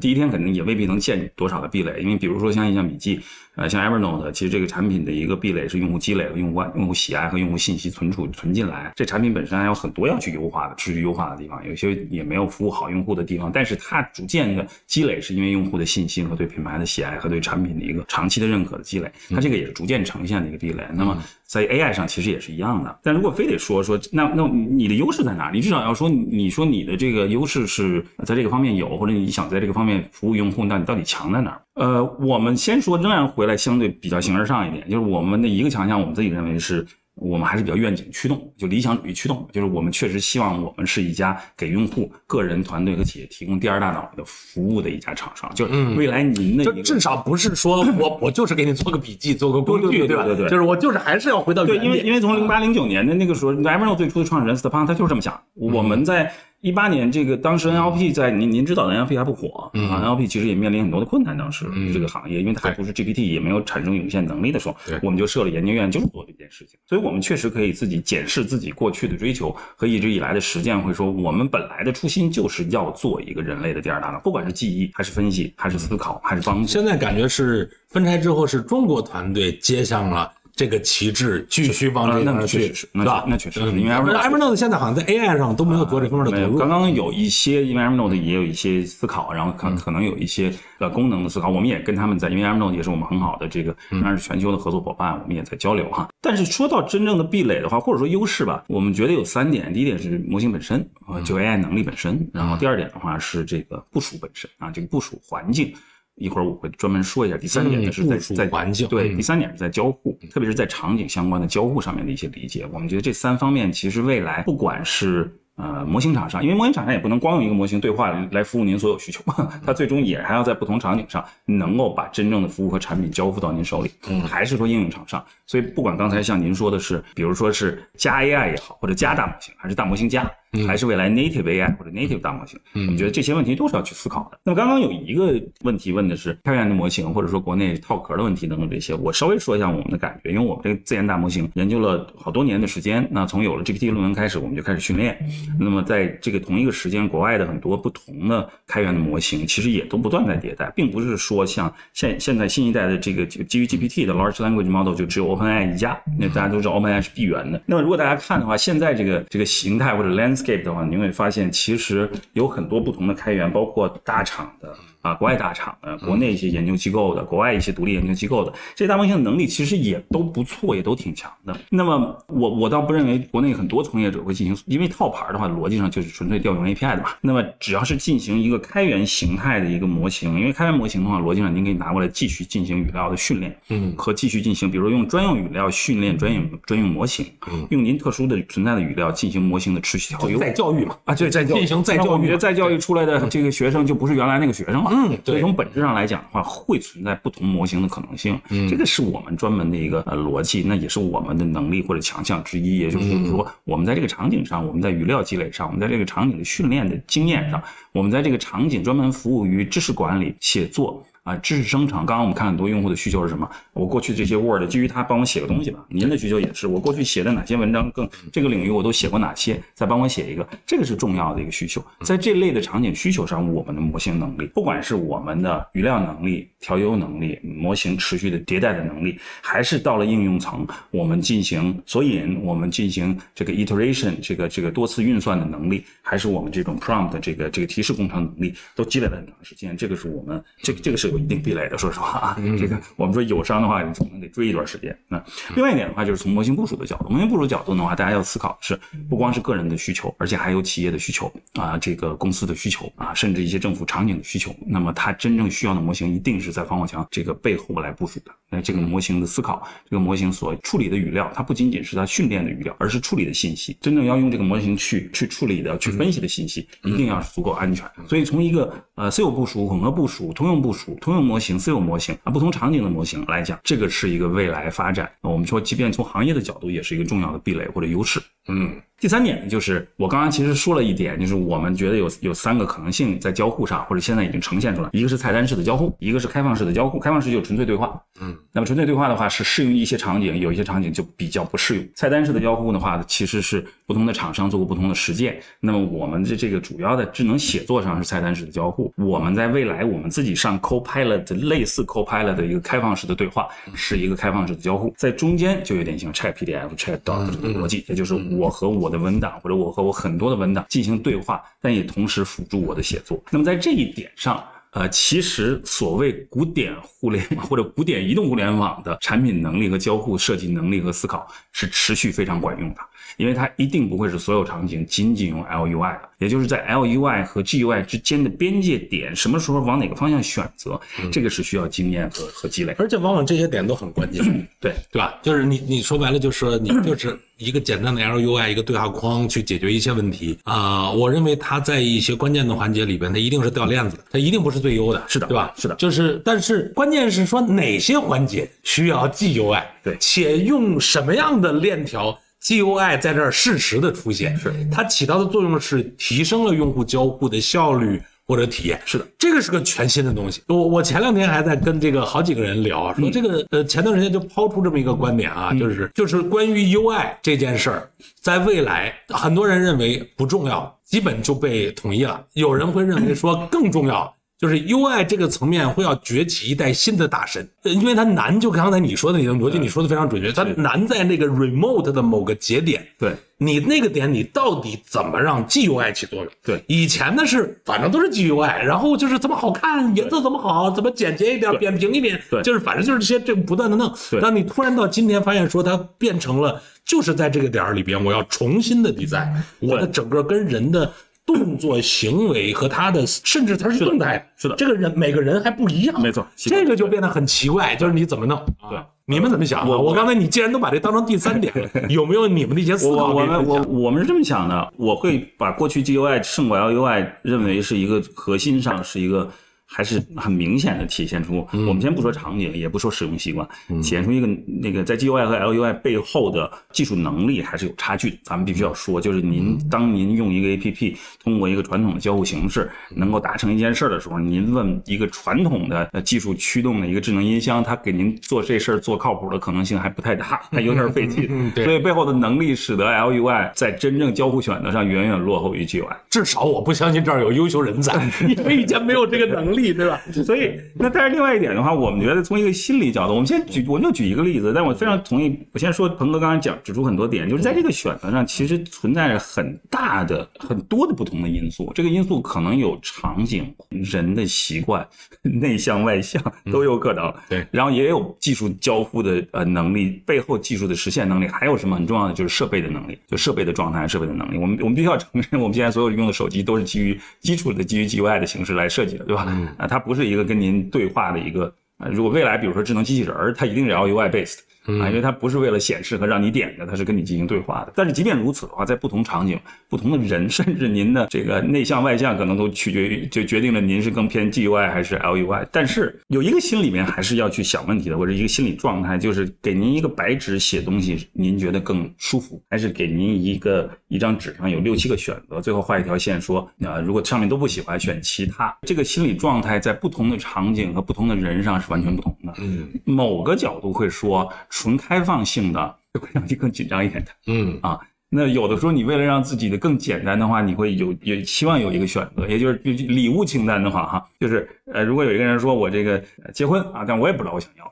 第一天肯定也未必能建多少的壁垒，因为比如说像印象笔记，呃，像 Evernote，其实这个产品的一个壁垒是用户积累和用户用户喜爱和用户信息存储存进来。这产品本身还有很多要去优化的、持续优化的地方，有些也没有服务好用户的地方。但是它逐渐的积累，是因为用户的信心和对品牌的喜爱和对产品的一个长期的认可的积累。它这个也是逐渐呈现的一个壁垒。那么在 AI 上其实也是一样的。但如果非得说说，那那你的优势在哪？你至少要说，你说你的这个优势是在这个方面有，或者你想在这个方面服务用户，那你到底强在哪儿？呃，我们先说，仍然回来相对比较形而上一点，就是我们的一个强项，我们自己认为是。我们还是比较愿景驱动，就理想主义驱动，就是我们确实希望我们是一家给用户、个人、团队和企业提供第二大脑的服务的一家厂商。就是未来您的，就至少不是说 我我就是给你做个笔记、做个工具，对吧？对对，就是我就是还是要回到对，因为因为从零八零九年的那个时候，Evernote 最初的创始人 Stephan 他就是这么想，我们在。一八年这个当时 NLP 在您您知道的 NLP 还不火啊，NLP 其实也面临很多的困难，当时这个行业，因为它还不是 GPT，也没有产生涌现能力的时候，我们就设了研究院，就是做这件事情。所以我们确实可以自己检视自己过去的追求和一直以来的实践，会说我们本来的初心就是要做一个人类的第二大脑，不管是记忆还是分析，还是思考，还是帮助。现在感觉是分拆之后，是中国团队接上了。这个旗帜继续往这那确实是，吧？那确实是，因为 Evernote 现在好像在 AI 上都没有做这方面的投入。刚刚有一些，因为 Evernote 也有一些思考，然后可可能有一些呃功能的思考。我们也跟他们在，因为 Evernote 也是我们很好的这个，当然是全球的合作伙伴，我们也在交流哈。但是说到真正的壁垒的话，或者说优势吧，我们觉得有三点。第一点是模型本身啊，就 AI 能力本身。然后第二点的话是这个部署本身啊，这个部署环境。一会儿我会专门说一下。第三点呢是在在环境，对，第三点是在交互，特别是在场景相关的交互上面的一些理解。我们觉得这三方面其实未来不管是呃模型厂商，因为模型厂商也不能光用一个模型对话来服务您所有需求，它最终也还要在不同场景上能够把真正的服务和产品交付到您手里。嗯，还是说应用厂商。所以不管刚才像您说的是，比如说是加 AI 也好，或者加大模型，还是大模型加。还是未来 native AI 或者 native 大模型，嗯我们觉得这些问题都是要去思考的。那么刚刚有一个问题问的是开源的模型，或者说国内套壳的问题等等这些，我稍微说一下我们的感觉，因为我们这个自研大模型研究了好多年的时间，那从有了 GPT 论文开始，我们就开始训练。那么在这个同一个时间，国外的很多不同的开源的模型，其实也都不断在迭代，并不是说像现现在新一代的这个基于 GPT 的 large language model 就只有 OpenAI 一家，那大家都知道 OpenAI 是闭源的。那么如果大家看的话，现在这个这个形态或者 Scape 的话，你会发现其实有很多不同的开源，包括大厂的。啊，国外大厂的，国内一些研究机构的，国外一些独立研究机构的，这些大模型的能力其实也都不错，也都挺强的。那么我我倒不认为国内很多从业者会进行，因为套牌的话，逻辑上就是纯粹调用 API 的嘛。那么只要是进行一个开源形态的一个模型，因为开源模型的话，逻辑上您可以拿过来继续进行语料的训练，嗯，和继续进行，比如说用专用语料训练专用专用模型，嗯，用您特殊的存在的语料进行模型的持续调优，再教育嘛，啊，对，再进行再教育，再教育出来的这个学生就不是原来那个学生了。嗯，所以从本质上来讲的话，会存在不同模型的可能性。嗯，这个是我们专门的一个呃逻辑，那也是我们的能力或者强项之一。也就是说，我们在这个场景上，我们在语料积累上，我们在这个场景的训练的经验上，我们在这个场景专门服务于知识管理、写作。啊，知识生成。刚刚我们看很多用户的需求是什么？我过去这些 Word 基于它帮我写个东西吧。您的需求也是，我过去写的哪些文章更这个领域我都写过哪些？再帮我写一个，这个是重要的一个需求。在这类的场景需求上，我们的模型能力，不管是我们的语料能力、调优能力、模型持续的迭代的能力，还是到了应用层，我们进行索引，我们进行这个 iteration，这个这个多次运算的能力，还是我们这种 prompt 这个这个提示工程能力，都积累了很长时间。这个是我们这这个是。有一定壁垒的，说实话啊，这个我们说友商的话，你可能得追一段时间。那另外一点的话，就是从模型部署的角度，模型部署角度的话，大家要思考的是，不光是个人的需求，而且还有企业的需求啊，这个公司的需求啊，甚至一些政府场景的需求。那么它真正需要的模型，一定是在防火墙这个背后来部署的。那这个模型的思考，这个模型所处理的语料，它不仅仅是它训练的语料，而是处理的信息。真正要用这个模型去去处理的、去分析的信息，一定要是足够安全。所以从一个呃私有部署、混合部署、通用部署。通用模型、私有模型啊，不同场景的模型来讲，这个是一个未来发展。我们说，即便从行业的角度，也是一个重要的壁垒或者优势。嗯。第三点呢，就是我刚刚其实说了一点，就是我们觉得有有三个可能性在交互上，或者现在已经呈现出来。一个是菜单式的交互，一个是开放式的交互。开放式就纯粹对话，嗯，那么纯粹对话的话是适用于一些场景，有一些场景就比较不适用。菜单式的交互的话，其实是不同的厂商做过不同的实践。那么我们的这个主要的智能写作上是菜单式的交互。我们在未来我们自己上 Copilot 类似 Copilot 的一个开放式的对话，是一个开放式的交互，在中间就有点像 Chat PDF、Chat Doc 这个逻辑，也就是我和我的文档或者我。我和我很多的文档进行对话，但也同时辅助我的写作。那么在这一点上，呃，其实所谓古典互联网 或者古典移动互联网的产品能力和交互设计能力和思考是持续非常管用的。因为它一定不会是所有场景仅仅用 LUI 的，也就是在 LUI 和 GUI 之间的边界点，什么时候往哪个方向选择，这个是需要经验和和积累，而且往往这些点都很关键，对对吧？就是你你说白了就是说你 就是一个简单的 LUI 一个对话框去解决一些问题啊，我认为它在一些关键的环节里边，它一定是掉链子的，它一定不是最优的，是的，对吧？是的，就是但是关键是说哪些环节需要 GUI，对，且用什么样的链条。GUI 在这儿适时的出现，是它起到的作用是提升了用户交互的效率。或者体验是的，这个是个全新的东西。我我前两天还在跟这个好几个人聊，说这个呃前段时间就抛出这么一个观点啊，就是就是关于 UI 这件事儿，在未来很多人认为不重要，基本就被统一了。有人会认为说更重要。就是 UI 这个层面会要崛起一代新的大神，因为它难，就刚才你说的那种逻辑，你说的非常准确，它难在那个 remote 的某个节点，对你那个点，你到底怎么让 GUI 起作用？对，以前的是反正都是 GUI，然后就是怎么好看，颜色怎么好，怎么简洁一点，扁平一点，对，就是反正就是这些这不断的弄。但你突然到今天发现说它变成了，就是在这个点儿里边，我要重新的 design，我的整个跟人的。动作行为和他的，甚至他是动态，是的，这个人每个人还不一样，没错，这个就变得很奇怪，就是你怎么弄？对，你们怎么想？我我刚才你既然都把这当成第三点，有没有你们的一些思考？我们我我们是这么想的，我会把过去 GUI 胜过 LUI 认为是一个核心上是一个。还是很明显的体现出，我们先不说场景，也不说使用习惯，体现出一个那个在 GUI 和 LUI 背后的技术能力还是有差距的。咱们必须要说，就是您当您用一个 APP，通过一个传统的交互形式，能够达成一件事儿的时候，您问一个传统的技术驱动的一个智能音箱，它给您做这事儿做靠谱的可能性还不太大，还有点费劲。所以背后的能力使得 LUI 在真正交互选择上远远落后于 GUI。至少我不相信这儿有优秀人才，因为以前没有这个能力。力对吧？所以那但是另外一点的话，我们觉得从一个心理角度，我们先举，我就举一个例子。但我非常同意，我先说鹏哥刚才讲指出很多点，就是在这个选择上，其实存在着很大的、很多的不同的因素。这个因素可能有场景、人的习惯、内向外向都有可能。对，然后也有技术交互的呃能力，背后技术的实现能力，还有什么很重要的就是设备的能力，就设备的状态、设备的能力。我们我们必须要承认，我们现在所有用的手机都是基于基础的基于 GUI 的形式来设计的，对吧？啊，它不是一个跟您对话的一个。如果未来比如说智能机器人儿，它一定是 LUI based。啊，因为它不是为了显示和让你点的，它是跟你进行对话的。但是即便如此的话，在不同场景、不同的人，甚至您的这个内向外向，可能都取决于就决定了您是更偏 GUI 还是 LUI。但是有一个心里面还是要去想问题的，或者一个心理状态，就是给您一个白纸写东西，您觉得更舒服，还是给您一个一张纸上有六七个选择，最后画一条线说啊，如果上面都不喜欢，选其他。这个心理状态在不同的场景和不同的人上是完全不同的。嗯，某个角度会说。纯开放性的就会让你更紧张一点的，嗯啊，那有的时候你为了让自己的更简单的话，你会有也希望有一个选择，也就是礼物清单的话，哈，就是呃，如果有一个人说我这个结婚啊，但我也不知道我想要，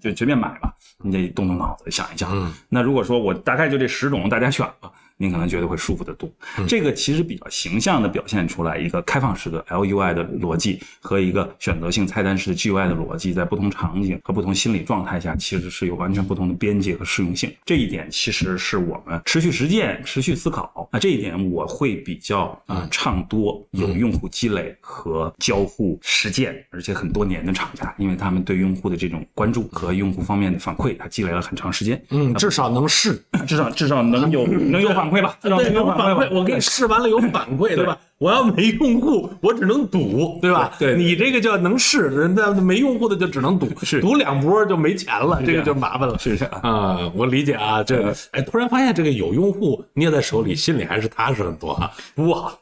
就随便买吧，你得动动脑子想一想。那如果说我大概就这十种，大家选吧。您可能觉得会舒服得多，这个其实比较形象地表现出来一个开放式的 LUI 的逻辑和一个选择性菜单式的 GUI 的逻辑，在不同场景和不同心理状态下，其实是有完全不同的边界和适用性。这一点其实是我们持续实践、持续思考。那这一点我会比较啊唱多有用户积累和交互实践，而且很多年的厂家，因为他们对用户的这种关注和用户方面的反馈，他积累了很长时间。嗯，至少能试，至少至少能有能有反。反馈吧，对，有反馈，我给你试完了有反馈，对吧？我要没用户，我只能赌，对吧？对，你这个叫能试，人家没用户的就只能赌，是赌两波就没钱了，这个就麻烦了，是这样啊。我理解啊，这哎，突然发现这个有用户捏在手里，心里还是踏实很多啊。服务好，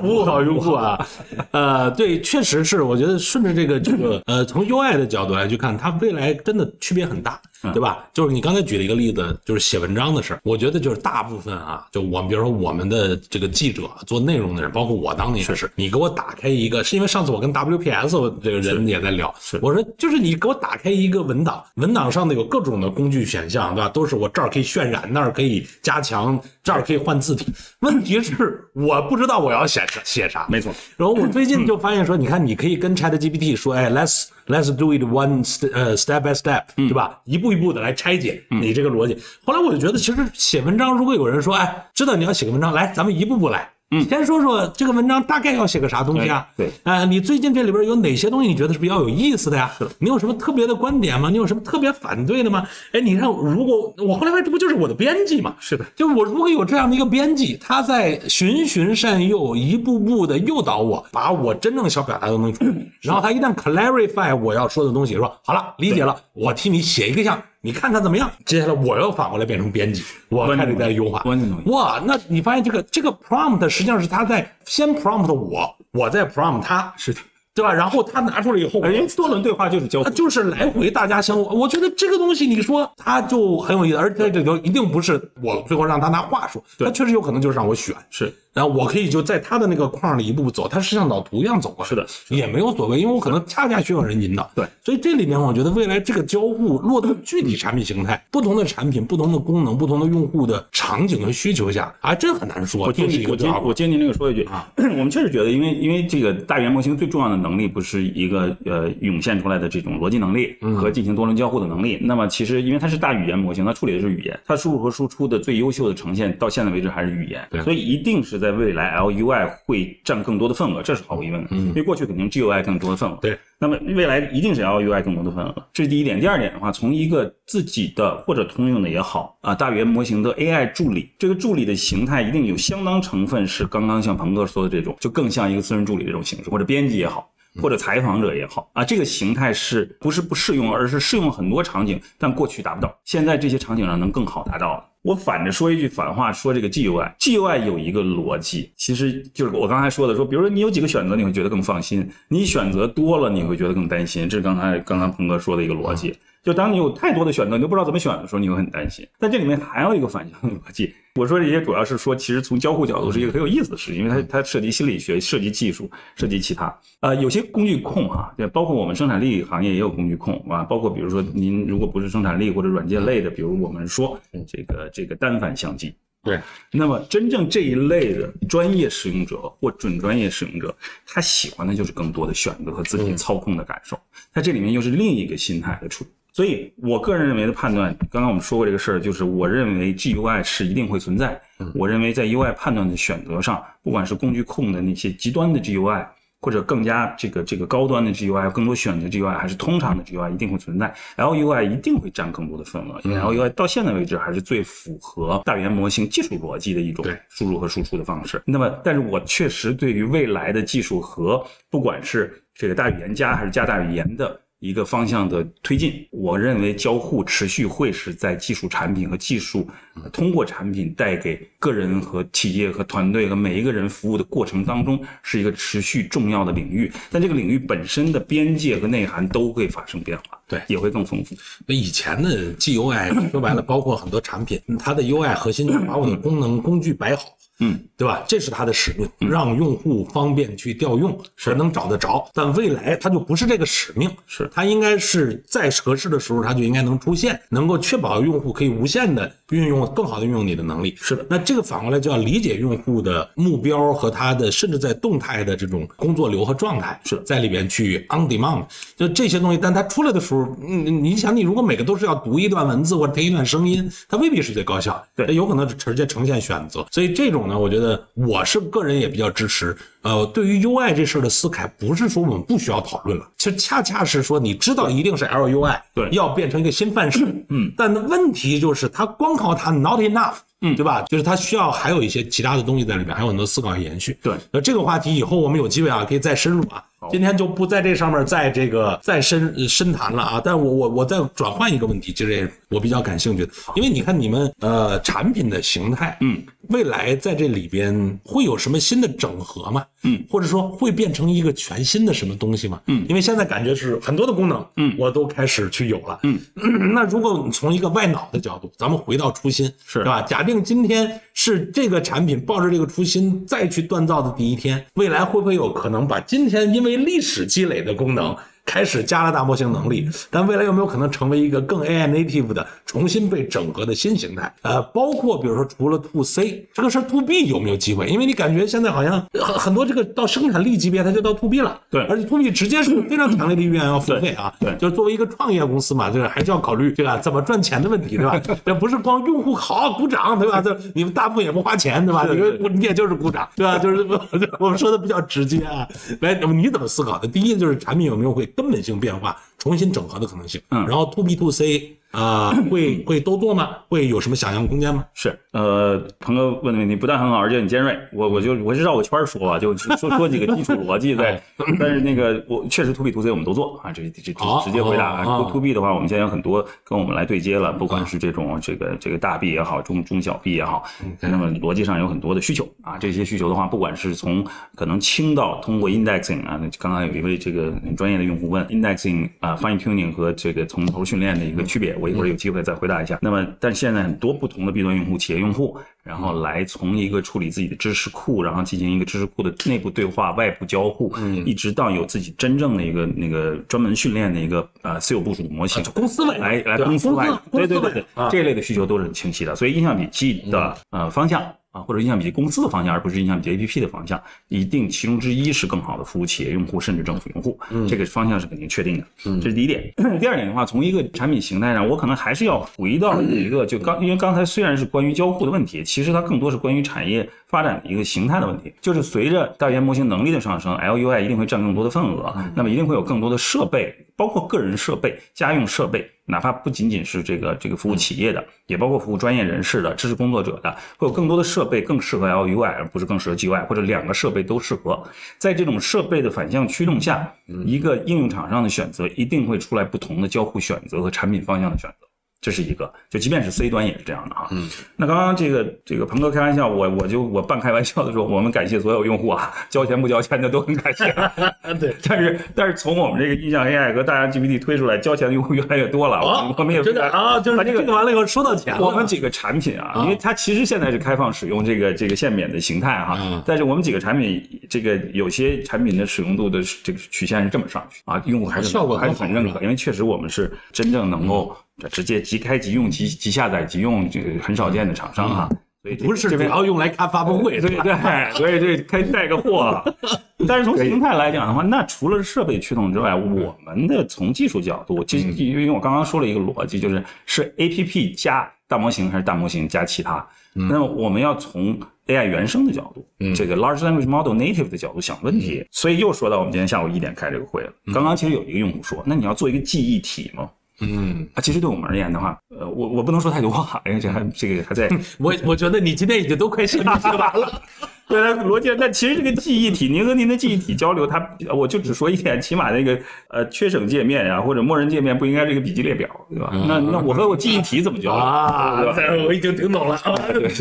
服务好用户啊，呃，对，确实是，我觉得顺着这个这个呃，从 UI 的角度来去看，它未来真的区别很大。对吧？就是你刚才举了一个例子，就是写文章的事儿。我觉得就是大部分啊，就我们比如说我们的这个记者做内容的人，包括我当年也是。你给我打开一个，是因为上次我跟 WPS 这个人也在聊，我说就是你给我打开一个文档，文档上的有各种的工具选项，对吧？都是我这儿可以渲染，那儿可以加强，这儿可以换字体。问题是我不知道我要写写啥，没错。然后我最近就发现说，你看你可以跟 ChatGPT 说，哎，Let's Let's do it one 呃 step by step，对吧？一步。一步的来拆解你这个逻辑，后来我就觉得，其实写文章，如果有人说，哎，知道你要写个文章，来，咱们一步步来。嗯，先说说这个文章大概要写个啥东西啊？对，啊，你最近这里边有哪些东西你觉得是比较有意思的呀？是你有什么特别的观点吗？你有什么特别反对的吗？哎，你看，如果我后来发现，这不就是我的编辑吗？是的，就是我如果有这样的一个编辑，他在循循善诱，一步步的诱导我，把我真正想表达的东西，然后他一旦 clarify 我要说的东西，说好了，理解了，我替你写一个像你看看怎么样？接下来我要反过来变成编辑，我开始在优化。哇，那你发现这个这个 prompt 实际上是他在先 prompt 我，我在 prompt 他，是的。对吧？然后他拿出来以后，哎，多轮对话就是交互，就是来回大家相互。我觉得这个东西，你说它就很有意思，而且这里头一定不是我最后让他拿话说，他确实有可能就是让我选，是。然后我可以就在他的那个框里一步步走，他是像导图一样走过来，是的，也没有所谓，因为我可能恰恰需要人引导。对，所以这里面我觉得未来这个交互落到具体产品形态、不同的产品、不同的功能、不同的用户的场景和需求下，还真很难说。我接你，我接我接您这个说一句啊，我们确实觉得，因为因为这个大语言模型最重要的能力不是一个呃涌现出来的这种逻辑能力和进行多轮交互的能力。那么其实因为它是大语言模型，它处理的是语言，它输入和输出的最优秀的呈现到现在为止还是语言，所以一定是在未来 L U。UI 会占更多的份额，这是毫无疑问的。嗯，因为过去肯定 GUI 更多的份额。对，那么未来一定是 LUI 更多的份额，这是第一点。第二点的话，从一个自己的或者通用的也好啊，大语言模型的 AI 助理，这个助理的形态一定有相当成分是刚刚像鹏哥说的这种，就更像一个私人助理这种形式，或者编辑也好，或者采访者也好啊，这个形态是不是不适用，而是适用很多场景，但过去达不到，现在这些场景上能更好达到了。我反着说一句反话，说这个 GUI，GUI 有一个逻辑，其实就是我刚才说的，说比如说你有几个选择，你会觉得更放心；你选择多了，你会觉得更担心。这是刚才刚刚鹏哥说的一个逻辑。就当你有太多的选择，你都不知道怎么选的时候，你会很担心。但这里面还有一个反向的逻辑。我说这些主要是说，其实从交互角度是一个很有意思的事情，因为它它涉及心理学、涉及技术、涉及其他。呃，有些工具控啊，对，包括我们生产力行业也有工具控啊，包括比如说您如果不是生产力或者软件类的，比如我们说这个这个单反相机，对，那么真正这一类的专业使用者或准专业使用者，他喜欢的就是更多的选择和自己操控的感受。它这里面又是另一个心态的处理。所以，我个人认为的判断，刚刚我们说过这个事儿，就是我认为 GUI 是一定会存在。我认为在 UI 判断的选择上，不管是工具控的那些极端的 GUI，或者更加这个这个高端的 GUI，更多选择 GUI，还是通常的 GUI，一定会存在。LUI 一定会占更多的份额，因为 LUI 到现在为止还是最符合大语言模型技术逻辑的一种输入和输出的方式。那么，但是我确实对于未来的技术和不管是这个大语言加还是加大语言的。一个方向的推进，我认为交互持续会是在技术产品和技术通过产品带给个人和企业和团队和每一个人服务的过程当中，是一个持续重要的领域。但这个领域本身的边界和内涵都会发生变化，对，也会更丰富。那以前的 GUI 说白了，包括很多产品，它的 UI 核心就是把我的功能工具摆好。嗯，对吧？这是它的使命，让用户方便去调用，是能找得着。但未来它就不是这个使命，是它应该是在合适的时候，它就应该能出现，能够确保用户可以无限的运用，更好的运用你的能力。是的，那这个反过来就要理解用户的目标和他的，甚至在动态的这种工作流和状态，是在里边去 on demand，就这些东西。但它出来的时候，嗯，你想，你如果每个都是要读一段文字或者听一段声音，它未必是最高效，对，有可能直接呈现选择。所以这种呢，我觉得我是个人也比较支持。呃，对于 UI 这事儿的思考，不是说我们不需要讨论了，其实恰恰是说你知道一定是 LUI，对，要变成一个新范式，嗯，但问题就是它光靠它 not enough，嗯，对吧？就是它需要还有一些其他的东西在里面，还有很多思考和延续。对，那这个话题以后我们有机会啊，可以再深入啊。今天就不在这上面再这个再深深谈了啊！但我我我再转换一个问题，其实也我比较感兴趣的，因为你看你们呃产品的形态，嗯，未来在这里边会有什么新的整合吗？嗯，或者说会变成一个全新的什么东西吗？嗯，因为现在感觉是很多的功能，嗯，我都开始去有了，嗯，那如果你从一个外脑的角度，咱们回到初心，是。对吧？假定今天是这个产品抱着这个初心再去锻造的第一天，未来会不会有可能把今天因为历史积累的功能？开始加了大模型能力，但未来有没有可能成为一个更 AI native 的重新被整合的新形态？呃，包括比如说除了 To C 这个事儿，To B 有没有机会？因为你感觉现在好像很很多这个到生产力级别，它就到 To B 了。对，而且 To B 直接是非常强烈的意愿要付费啊。对，就作为一个创业公司嘛，就是还是要考虑这个怎么赚钱的问题，对吧？这不是光用户好鼓掌，对吧？这你们大部分也不花钱，对吧？你说你也就是鼓掌，对吧？就是 我们说的比较直接啊。来，你怎么思考的？第一就是产品有没有会根本性变化？重新整合的可能性，嗯，然后 to B to C，啊，会会都做吗？会有什么想象空间吗？是，呃，鹏哥问的问题不但很好，而且很尖锐。我我就我就绕个圈说吧，就说说几个基础逻辑在。但是那个我确实 to B to C 我们都做啊，这这这直接回答啊。to to B 的话，我们现在有很多跟我们来对接了，不管是这种这个这个大 B 也好，中中小 B 也好，那么逻辑上有很多的需求啊。这些需求的话，不管是从可能轻到通过 indexing 啊，刚刚有一位这个很专业的用户问 indexing 啊，fine tuning 和这个从头训练的一个区别。我一会儿有机会再回答一下。那么，但现在很多不同的 B 端用户、企业用户，然后来从一个处理自己的知识库，然后进行一个知识库的内部对话、外部交互，一直到有自己真正的一个那个专门训练的一个呃私有部署的模型，公司外来来公司外，对对对对，这一类的需求都是很清晰的。所以，印象笔记的呃方向。啊，或者印象笔记公司的方向，而不是印象笔记 A P P 的方向，一定其中之一是更好的服务企业用户，甚至政府用户。嗯，这个方向是肯定确定的。嗯，这是第一点。第二点的话，从一个产品形态上，我可能还是要回到一个，就刚因为刚才虽然是关于交互的问题，其实它更多是关于产业发展的一个形态的问题。就是随着大语言模型能力的上升，L U I 一定会占更多的份额，那么一定会有更多的设备，包括个人设备、家用设备。哪怕不仅仅是这个这个服务企业的，也包括服务专业人士的、知识工作者的，会有更多的设备更适合 L U I，而不是更适合 G U I，或者两个设备都适合。在这种设备的反向驱动下，一个应用厂商的选择一定会出来不同的交互选择和产品方向的选择。这是一个，就即便是 C 端也是这样的哈。嗯，那刚刚这个这个鹏哥开玩笑，我我就我半开玩笑的说，我们感谢所有用户啊，交钱不交钱的都很感谢。对，但是但是从我们这个印象 AI 和大疆 GPT 推出来，交钱的用户越来越多了。哦，我们也真的啊，就是把这个完了以后收到钱了。我们几个产品啊，因为它其实现在是开放使用这个这个限免的形态哈，但是我们几个产品这个有些产品的使用度的这个曲线是这么上去啊，用户还是效果还是很认可，因为确实我们是真正能够。直接即开即用即即下载即用，这个很少见的厂商哈，所以不是主要用来看发布会，对对，所以这开带个货。但是从形态来讲的话，那除了设备驱动之外，我们的从技术角度，其实因为我刚刚说了一个逻辑，就是是 A P P 加大模型还是大模型加其他？那我们要从 A I 原生的角度，这个 Large Language Model Native 的角度想问题。所以又说到我们今天下午一点开这个会了。刚刚其实有一个用户说，那你要做一个记忆体吗？嗯啊，其实对我们而言的话，呃，我我不能说太多话，因为这还这个还在。我我觉得你今天已经都快写完 了。对，逻辑。那其实这个记忆体，您和您的记忆体交流，它我就只说一点，起码那个呃缺省界面呀，或者默认界面不应该是一个笔记列表，对吧？那那我和我记忆体怎么交流啊？我已经听懂了。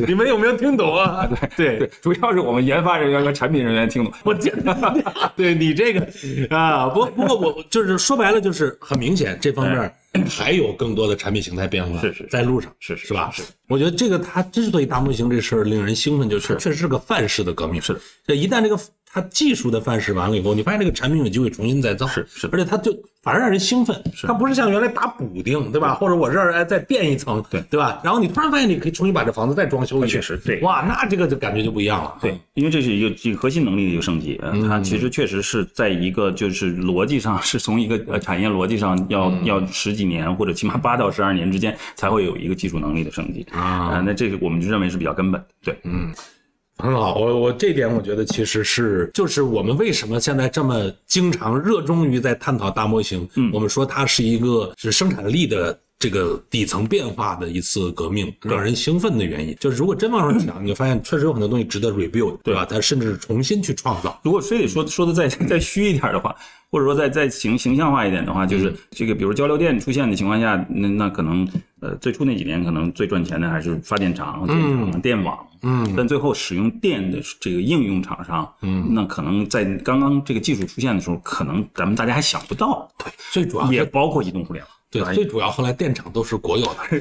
你们有没有听懂啊？对对，主要是我们研发人员和产品人员听懂。我简单，对你这个啊，不不过我就是说白了，就是很明显这方面。还有更多的产品形态变化是是在路上是是吧？是，我觉得这个它之所以大模型这事儿令人兴奋，就是确实是个范式的革命。是，这一旦这个它技术的范式完了以后，你发现这个产品有机会重新再造。是是，而且它就。反而让人兴奋，它不是像原来打补丁，对吧？或者我这儿哎再垫一层，对对吧？然后你突然发现你可以重新把这房子再装修一下，确实对，哇，那这个就感觉就不一样了。对，因为这是一个这个核心能力的一个升级，它其实确实是在一个就是逻辑上是从一个呃产业逻辑上要要十几年或者起码八到十二年之间才会有一个技术能力的升级啊。那这个我们就认为是比较根本的，对，嗯。很好，我我这点我觉得其实是就是我们为什么现在这么经常热衷于在探讨大模型，嗯，我们说它是一个是生产力的这个底层变化的一次革命，让人兴奋的原因，就是如果真往上想，你就发现确实有很多东西值得 rebuild，对吧？它甚至是重新去创造。如果非得说说的再再虚一点的话。或者说再再形形象化一点的话，就是这个，比如交流电出现的情况下，那那可能呃最初那几年可能最赚钱的还是发电厂、电厂、电网，嗯，但最后使用电的这个应用厂商，嗯，那可能在刚刚这个技术出现的时候，可能咱们大家还想不到，对，最主要也包括移动互联网。对，最主要后来电厂都是国有的，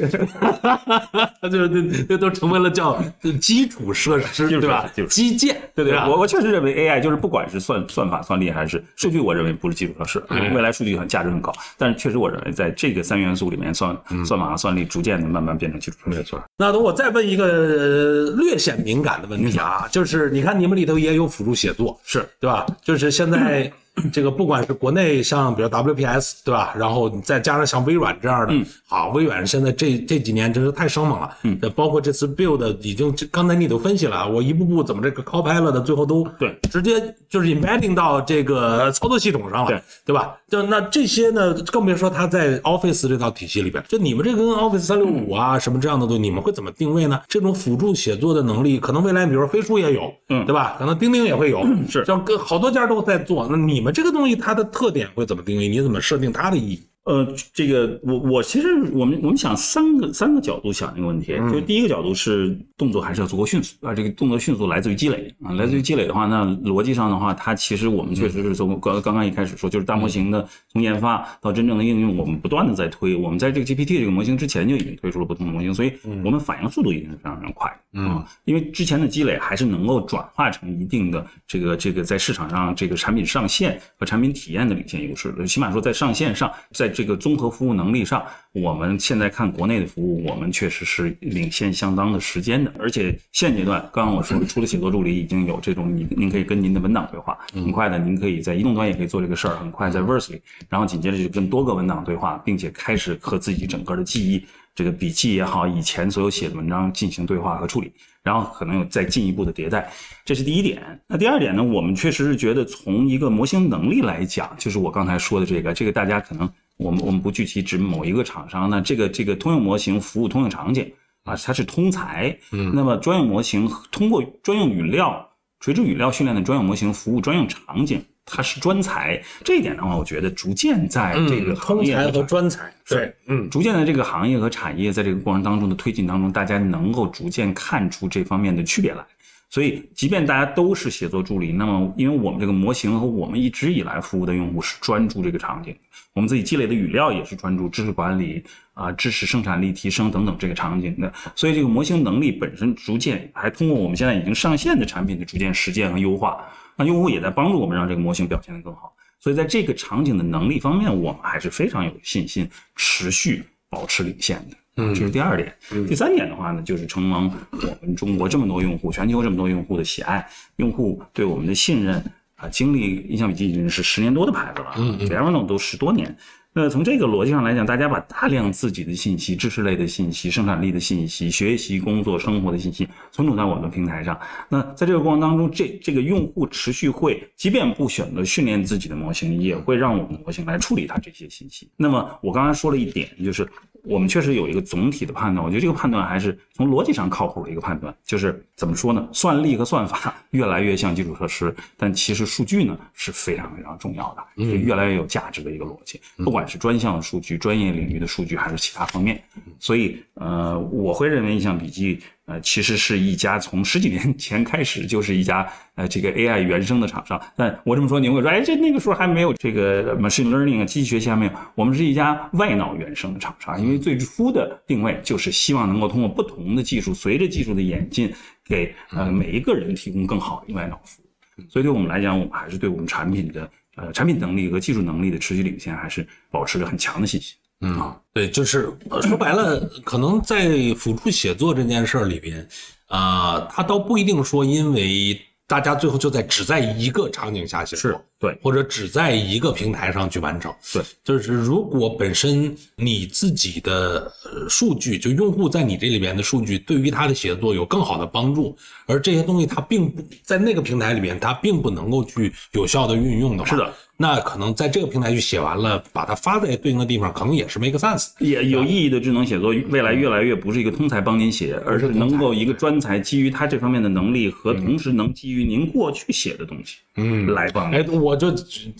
就是这这都成为了叫 基础设施，对吧？基建，对对。我我确实认为 AI 就是不管是算算法算力还是数据，我认为不是基础设施，未来数据很价值很高。但是确实我认为在这个三元素里面，算算法和算力逐渐的慢慢变成基础设施。没错。那等我再问一个略显敏感的问题啊，就是你看你们里头也有辅助写作，是对吧？就是现在。这个不管是国内像比如 WPS 对吧，然后再加上像微软这样的，好，微软现在这这几年真是太生猛了，嗯，包括这次 build 已经，刚才你都分析了，我一步步怎么这个 Copilot 的最后都对，直接就是 embedding 到这个操作系统上了，对，对吧？就那这些呢，更别说它在 Office 这套体系里边，就你们这个跟 Office 三六五啊什么这样的东西，你们会怎么定位呢？这种辅助写作的能力，可能未来比如说飞书也有，嗯，对吧？可能钉钉也会有，是，像跟好多家都在做，那你们这个东西它的特点会怎么定位？你怎么设定它的意义？呃，这个我我其实我们我们想三个三个角度想这个问题，就是第一个角度是动作还是要足够迅速啊，这个动作迅速来自于积累啊，来自于积累的话，那逻辑上的话，它其实我们确实是从刚刚刚一开始说，就是大模型的从研发到真正的应用，我们不断的在推，我们在这个 GPT 这个模型之前就已经推出了不同的模型，所以我们反应速度一定是非常非常快啊，因为之前的积累还是能够转化成一定的这个这个在市场上这个产品上线和产品体验的领先优势，起码说在上线上，在这个综合服务能力上，我们现在看国内的服务，我们确实是领先相当的时间的。而且现阶段，刚刚我说的，除了写作助理，已经有这种，您您可以跟您的文档对话，很快的，您可以在移动端也可以做这个事儿，很快在 Verse 里，然后紧接着就跟多个文档对话，并且开始和自己整个的记忆、这个笔记也好，以前所有写的文章进行对话和处理，然后可能有再进一步的迭代，这是第一点。那第二点呢？我们确实是觉得从一个模型能力来讲，就是我刚才说的这个，这个大家可能。我们我们不具体指某一个厂商那，这个这个通用模型服务通用场景啊，它是通才。嗯，那么专用模型通过专用语料、垂直语料训练的专用模型服务专用场景，它是专才。这一点的话，我觉得逐渐在这个通才和专才，对，嗯，逐渐在这个行业和产业在这个过程当中的推进当中，大家能够逐渐看出这方面的区别来。所以，即便大家都是写作助理，那么因为我们这个模型和我们一直以来服务的用户是专注这个场景，我们自己积累的语料也是专注知识管理啊、知识生产力提升等等这个场景的。所以，这个模型能力本身逐渐还通过我们现在已经上线的产品的逐渐实践和优化，那用户也在帮助我们让这个模型表现得更好。所以，在这个场景的能力方面，我们还是非常有信心持续保持领先的。嗯，这是第二点。第三点的话呢，就是承蒙我们中国这么多用户，全球这么多用户的喜爱，用户对我们的信任啊，经历印象笔记已经是十年多的牌子了，嗯，Evernote 都十多年。那从这个逻辑上来讲，大家把大量自己的信息、知识类的信息、生产力的信息、学习、工作、生活的信息存储在我们的平台上。那在这个过程当中，这这个用户持续会，即便不选择训练自己的模型，也会让我们的模型来处理它这些信息。那么我刚才说了一点，就是我们确实有一个总体的判断，我觉得这个判断还是从逻辑上靠谱的一个判断。就是怎么说呢？算力和算法 越来越像基础设施，但其实数据呢是非常非常重要的，是越来越有价值的一个逻辑。不管是专项的数据、专业领域的数据，还是其他方面，所以呃，我会认为印象笔记呃，其实是一家从十几年前开始就是一家呃这个 AI 原生的厂商。但我这么说，你会说，哎，这那个时候还没有这个 machine learning 啊，机器学习还没有。我们是一家外脑原生的厂商，因为最初的定位就是希望能够通过不同的技术，随着技术的演进，给呃每一个人提供更好的外脑服务。所以对我们来讲，我们还是对我们产品的。呃，产品能力和技术能力的持续领先，还是保持着很强的信心。嗯，对，就是说白了，可能在辅助写作这件事儿里边，啊，他倒不一定说因为。大家最后就在只在一个场景下写作，对，或者只在一个平台上去完成，对，就是如果本身你自己的数据，就用户在你这里边的数据，对于他的写作有更好的帮助，而这些东西它并不在那个平台里边，它并不能够去有效的运用的话，是的。那可能在这个平台去写完了，把它发在对应的地方，可能也是 make sense。也有意义的智能写作，未来越来越不是一个通才帮您写，而是能够一个专才基于他这方面的能力和同时能基于您过去写的东西，嗯，来帮。哎，我就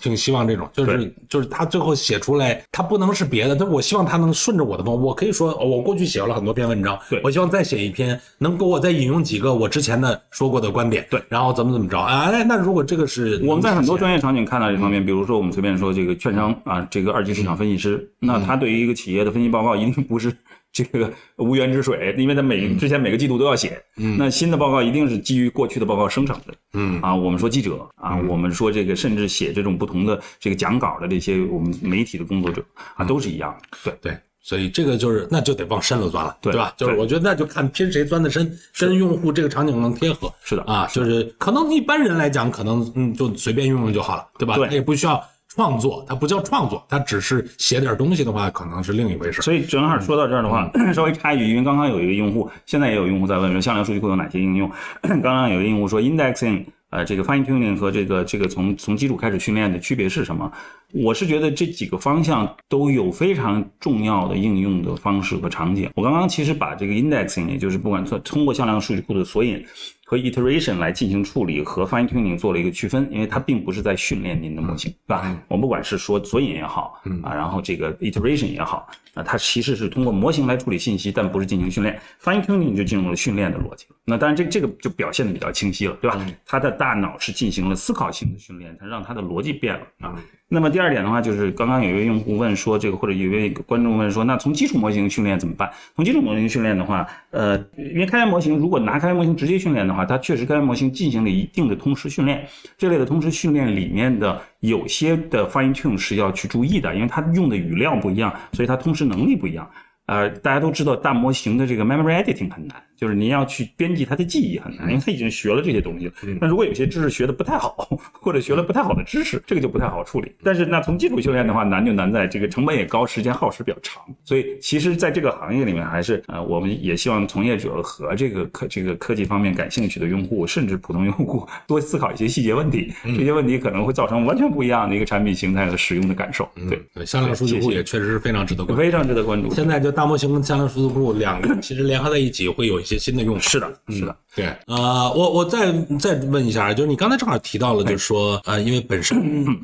挺希望这种，就是就是他最后写出来，他不能是别的，但我希望他能顺着我的风。我可以说，我过去写了很多篇文章，对我希望再写一篇，能给我再引用几个我之前的说过的观点，对，然后怎么怎么着。哎，那如果这个是我们在很多专业场景看到这方面，比如说我们随便说。这个券商啊，这个二级市场分析师，那他对于一个企业的分析报告一定不是 这个无源之水，因为他每之前每个季度都要写。嗯，那新的报告一定是基于过去的报告生成的。嗯，啊，我们说记者啊，我们说这个甚至写这种不同的这个讲稿的这些我们媒体的工作者啊，都是一样的。对对。所以这个就是那就得往深了钻了，对吧？就是我觉得那就看拼谁钻的深，跟用户这个场景能贴合。是的啊，就是可能一般人来讲，可能嗯就随便用用就好了，对吧？对他也不需要创作，它不叫创作，它只是写点东西的话，可能是另一回事。所以正好说到这儿的话，稍微插一句，因为刚刚有一个用户，现在也有用户在问说向量数据库有哪些应用。刚刚有一个用户说 indexing，呃，这个 fine tuning 和这个这个从从基础开始训练的区别是什么？我是觉得这几个方向都有非常重要的应用的方式和场景。我刚刚其实把这个 indexing，也就是不管通通过向量数据库的索引和 iteration 来进行处理，和 fine tuning 做了一个区分，因为它并不是在训练您的模型，对吧？我们不管是说索引也好，啊，然后这个 iteration 也好，啊，它其实是通过模型来处理信息，但不是进行训练。fine tuning 就进入了训练的逻辑了。那当然这这个就表现的比较清晰了，对吧？它的大脑是进行了思考性的训练，它让它的逻辑变了啊。那么第二点的话，就是刚刚有一位用户问说，这个或者有一位观众问说，那从基础模型训练怎么办？从基础模型训练的话，呃，因为开源模型如果拿开源模型直接训练的话，它确实开源模型进行了一定的通识训练，这类的通识训练里面的有些的 fine tune 是要去注意的，因为它用的语料不一样，所以它通识能力不一样。呃，大家都知道大模型的这个 memory editing 很难，就是您要去编辑他的记忆很难，因为他已经学了这些东西了。那如果有些知识学的不太好，或者学了不太好的知识，这个就不太好处理。但是那从基础训练的话，难就难在这个成本也高，时间耗时比较长。所以其实在这个行业里面，还是呃，我们也希望从业者和这个科这个科技方面感兴趣的用户，甚至普通用户多思考一些细节问题，这些问题可能会造成完全不一样的一个产品形态和使用的感受。对，对，向量数据库也确实是非常值得关注。非常值得关注。现在就大模型跟向量数据库两个其实联合在一起，会有一些新的用法。是的，是的。对，呃，我我再再问一下，就是你刚才正好提到了，就是说，呃，因为本身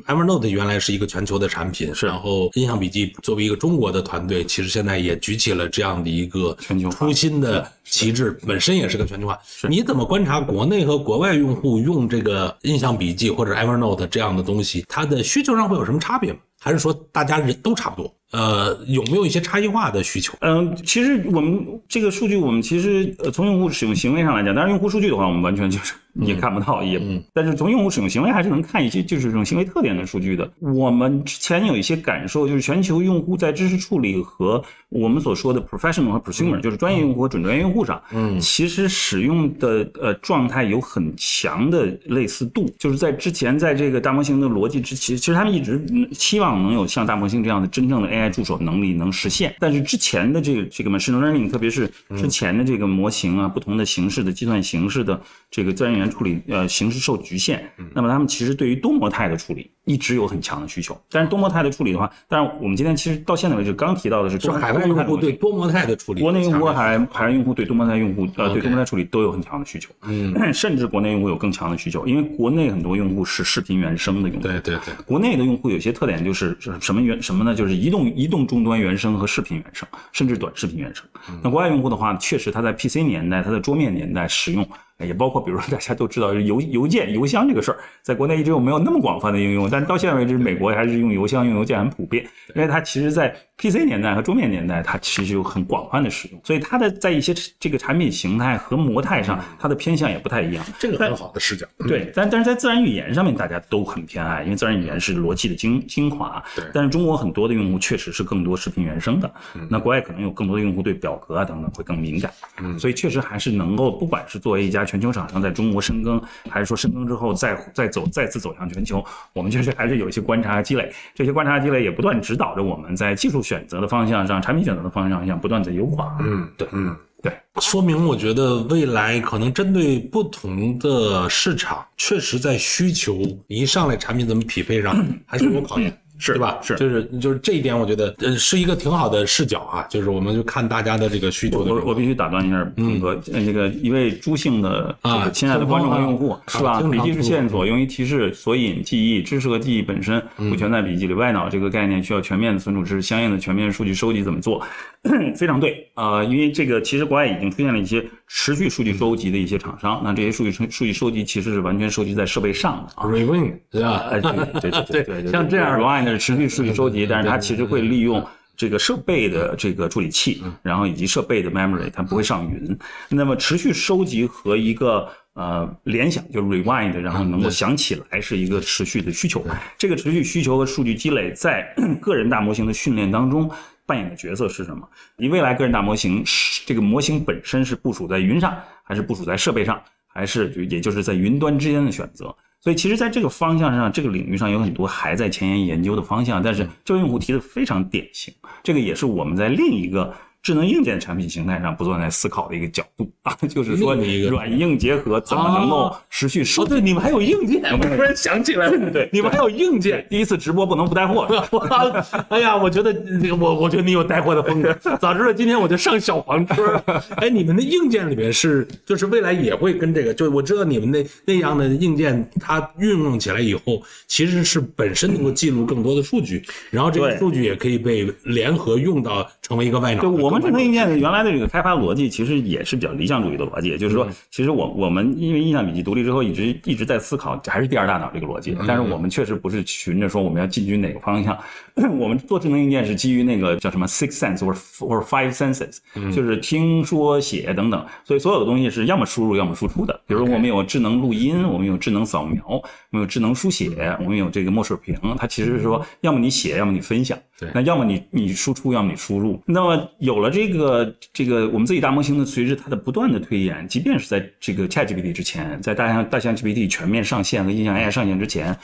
Evernote 原来是一个全球的产品，是然后印象笔记作为一个中国的团队，其实现在也举起了这样的一个全球化初心的旗帜，本身也是个全球化。你怎么观察国内和国外用户用这个印象笔记或者 Evernote 这样的东西，它的需求上会有什么差别吗？还是说大家人都差不多？呃，有没有一些差异化的需求？嗯，其实我们这个数据，我们其实呃从用户使用行为上来讲，当然用户数据的话，我们完全就是也看不到，也，但是从用户使用行为还是能看一些就是这种行为特点的数据的。我们之前有一些感受，就是全球用户在知识处理和我们所说的 professional 和 prosumer，、就是专业用户和准专业用户上，嗯，其实使用的呃状态有很强的类似度，就是在之前在这个大模型的逻辑之其实其实他们一直嗯期望能有像大模型这样的真正的 AI 助手能力能实现，但是之前的这个这个 machine learning，特别是之前的这个模型啊，不同的形式的计算形式的这个自然语言处理，呃，形式受局限，那么他们其实对于多模态的处理一直有很强的需求。但是多模态的处理的话，但是我们今天其实到现在为止刚提到的是就海外用户对多模态的处理，国内用户海海外用户对多模态用户呃对多模态处理都有很强的需求，嗯，甚至国内用户有更强的需求，因为国内很多用户是视频原生的用户，对对对，国内的用户有些特点就是是什么原什么呢？就是移动移动终端原生和视频原生，甚至短视频原生。那国外用户的话，确实他在 PC 年代，他在桌面年代使用。也包括，比如说大家都知道邮邮件、邮箱这个事儿，在国内一直有没有那么广泛的应用，但是到现在为止，美国还是用邮箱、用邮件很普遍，因为它其实，在 PC 年代和桌面年代，它其实有很广泛的使用，所以它的在一些这个产品形态和模态上，它的偏向也不太一样。这个很好的视角。对，但但是在自然语言上面，大家都很偏爱，因为自然语言是逻辑的精精华。对。但是中国很多的用户确实是更多视频原生的，那国外可能有更多的用户对表格啊等等会更敏感。嗯。所以确实还是能够，不管是作为一家全球厂商在中国深耕，还是说深耕之后再再走再次走向全球，我们确实还是有一些观察积累。这些观察积累也不断指导着我们在技术选择的方向上、产品选择的方向上不断在优化。嗯，对，嗯。对，说明我觉得未来可能针对不同的市场，确实在需求一上来产品怎么匹配上，还是有考验。是对吧？是，就是就是这一点，我觉得呃是一个挺好的视角啊。就是我们就看大家的这个需求。我我必须打断一下，鹏哥，那个一位朱姓的啊亲爱的观众和用户是吧？笔记是线索，用于提示、索引、记忆、知识和记忆本身不全在笔记里。外脑这个概念需要全面的存储知识，相应的全面数据收集怎么做？非常对啊，因为这个其实国外已经出现了一些持续数据收集的一些厂商，那这些数据数数据收集其实是完全收集在设备上的啊。Rewind 对吧？哎，对对对 对对，像这样 Rewind 是持续数据收集，但是它其实会利用这个设备的这个处理器，然后以及设备的 memory，它不会上云。那么持续收集和一个呃联想就是 rewind，然后能够想起来是一个持续的需求。这个持续需求和数据积累在 个人大模型的训练当中。扮演的角色是什么？你未来个人大模型是这个模型本身是部署在云上，还是部署在设备上，还是就也就是在云端之间的选择？所以其实在这个方向上，这个领域上有很多还在前沿研究的方向，但是这位用户提的非常典型，这个也是我们在另一个。智能硬件产品形态上不断在思考的一个角度 啊，就是说软硬结合怎么能够持续收？对，你们还有硬件，我突然想起来了，对，你们还有硬件。第一次直播不能不带货，哎呀，我觉得我我觉得你有带货的风格。早知道今天我就上小黄车。哎，你们的硬件里面是就是未来也会跟这个，就我知道你们那那样的硬件，它运用起来以后，其实是本身能够记录更多的数据，然后这个数据也可以被联合用到成为一个外脑。我们。智能硬件的原来的这个开发逻辑其实也是比较理想主义的逻辑，也就是说，其实我我们因为印象笔记独立之后，一直一直在思考还是第二大脑这个逻辑，但是我们确实不是循着说我们要进军哪个方向。我们做智能硬件是基于那个叫什么 six sense 或者或者 five senses，就是听说写等等，所以所有的东西是要么输入要么输出的。比如我们有智能录音，我们有智能扫描，我们有智能书写，我们有这个墨水屏，它其实是说要么你写，要么你分享。那要么你你输出，要么你输入。那么有了这个这个我们自己大模型呢，随着它的不断的推演，即便是在这个 ChatGPT 之前，在大象大象 GPT 全面上线和印象 AI 上线之前。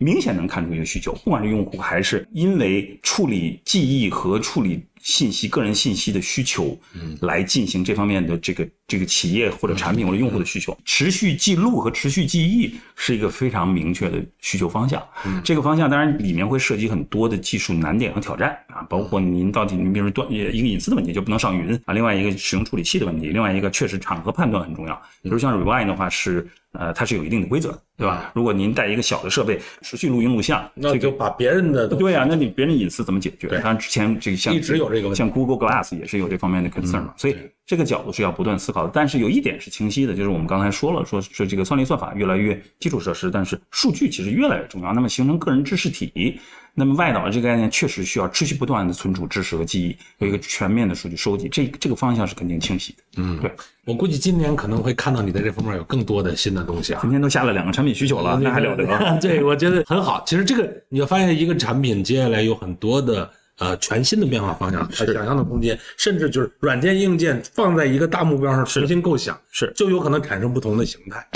明显能看出一个需求，不管是用户还是因为处理记忆和处理信息、个人信息的需求，嗯，来进行这方面的这个这个企业或者产品或者用户的需求，持续记录和持续记忆是一个非常明确的需求方向。这个方向当然里面会涉及很多的技术难点和挑战啊，包括您到底你比如说断一个隐私的问题就不能上云啊，另外一个使用处理器的问题，另外一个确实场合判断很重要，比如像 Rewind 的话是。呃，它是有一定的规则，对吧？如果您带一个小的设备持续录音录像，那就把别人的对啊，那你别人隐私怎么解决？当然之前这个像一直有这个，像 Google Glass 也是有这方面的 concern 嘛，所以这个角度是要不断思考的。但是有一点是清晰的，就是我们刚才说了，说是这个算力算法越来越基础设施，但是数据其实越来越重要。那么形成个人知识体。那么外脑这个概念确实需要持续不断的存储知识和记忆，有一个全面的数据收集，这这个方向是肯定清晰的。嗯，对我估计今年可能会看到你在这方面有更多的新的东西啊。今天都下了两个产品需求了，那还了得？对，我觉得很好。其实这个你要发现一个产品接下来有很多的。呃，全新的变化方向，想象的空间，甚至就是软件硬件放在一个大目标上重新构想，是就有可能产生不同的形态。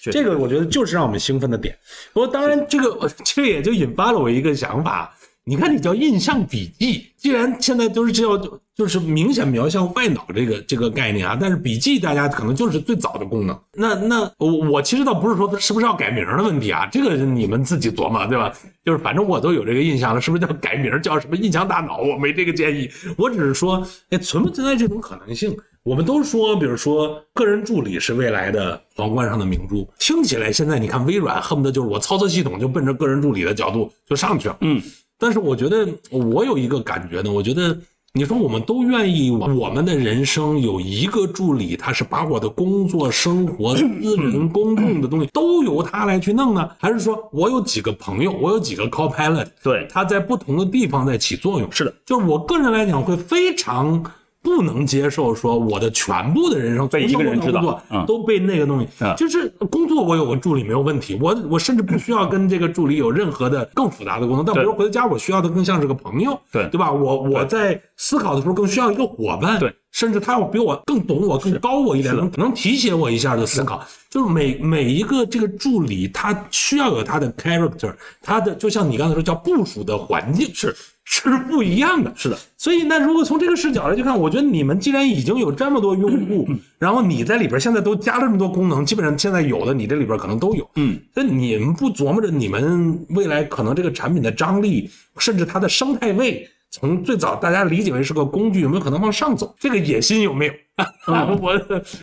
这个我觉得就是让我们兴奋的点。不过当然，这个这个也就引发了我一个想法。你看，你叫印象笔记，既然现在都是叫，就是明显描向外脑这个这个概念啊，但是笔记大家可能就是最早的功能。那那我我其实倒不是说是不是要改名的问题啊，这个你们自己琢磨对吧？就是反正我都有这个印象了，是不是叫改名叫什么印象大脑？我没这个建议，我只是说，哎，存不存在这种可能性？我们都说，比如说个人助理是未来的皇冠上的明珠，听起来现在你看微软恨不得就是我操作系统就奔着个人助理的角度就上去了，嗯。但是我觉得，我有一个感觉呢。我觉得，你说我们都愿意，我们的人生有一个助理，他是把我的工作、生活、私人、公共的东西都由他来去弄呢，还是说我有几个朋友，我有几个 copilot，对，他在不同的地方在起作用？是的，就是我个人来讲会非常。不能接受说我的全部的人生被一个人知道，都被那个东西，就是工作我有个助理没有问题，我我甚至不需要跟这个助理有任何的更复杂的功能。但比如回到家，我需要的更像是个朋友，对对吧？我我在思考的时候更需要一个伙伴，对，甚至他要比我更懂我、更高我一点，能能提携我一下的思考。就是每每一个这个助理，他需要有他的 character，他的就像你刚才说叫部署的环境是。是不一样的，是的。所以，那如果从这个视角来去看，我觉得你们既然已经有这么多用户，然后你在里边现在都加了这么多功能，基本上现在有的你这里边可能都有。嗯，那你们不琢磨着你们未来可能这个产品的张力，甚至它的生态位？从最早大家理解为是个工具，有没有可能往上走？这个野心有没有？我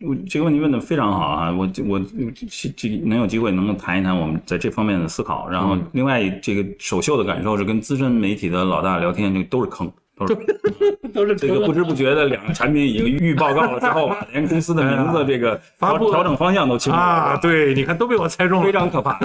我这个问题问的非常好啊！我我这能有机会能够谈一谈我们在这方面的思考。然后另外这个首秀的感受是跟资深媒体的老大聊天，这都是坑，都是 都是这个不知不觉的两个产品已经预报告了之后，连公司的名字这个发布调整方向都清楚了啊！对，你看都被我猜中了，非常可怕。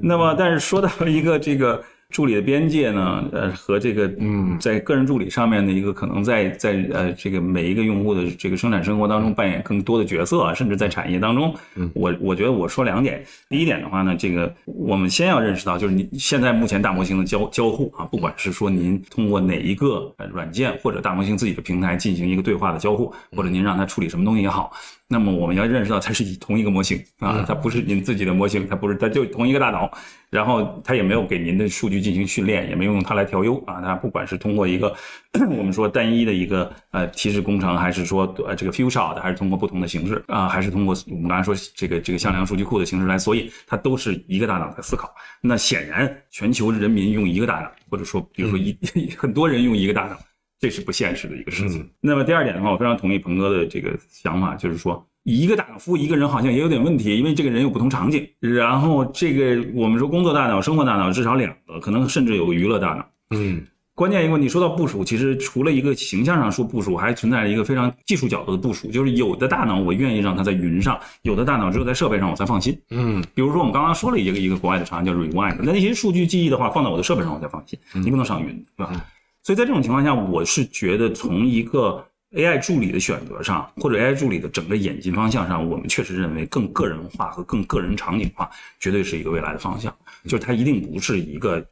那么但是说到一个这个。助理的边界呢，呃，和这个嗯，在个人助理上面的一个可能在在呃这个每一个用户的这个生产生活当中扮演更多的角色啊，甚至在产业当中，我我觉得我说两点，第一点的话呢，这个我们先要认识到，就是你现在目前大模型的交交互啊，不管是说您通过哪一个软件或者大模型自己的平台进行一个对话的交互，或者您让它处理什么东西也好。那么我们要认识到，它是以同一个模型啊，它不是您自己的模型，它不是，它就同一个大脑，然后它也没有给您的数据进行训练，也没有用它来调优啊，它不管是通过一个 我们说单一的一个呃提示工程，还是说呃这个 few shot，还是通过不同的形式啊，还是通过我们刚才说这个这个向量数据库的形式来，所以它都是一个大脑在思考。那显然，全球人民用一个大脑，或者说比如说一 很多人用一个大脑。这是不现实的一个事情。那么第二点的话，我非常同意鹏哥的这个想法，就是说一个大脑服务一个人好像也有点问题，因为这个人有不同场景。然后这个我们说工作大脑、生活大脑至少两个，可能甚至有个娱乐大脑。嗯，关键一个问题说到部署，其实除了一个形象上说部署，还存在着一个非常技术角度的部署，就是有的大脑我愿意让它在云上，有的大脑只有在设备上我才放心。嗯，比如说我们刚刚说了一个一个国外的厂商叫 Rewind，那那些数据记忆的话放到我的设备上我才放心，你不能上云，对吧？所以在这种情况下，我是觉得从一个 AI 助理的选择上，或者 AI 助理的整个演进方向上，我们确实认为更个人化和更个人场景化，绝对是一个未来的方向。就是它一定不是一个，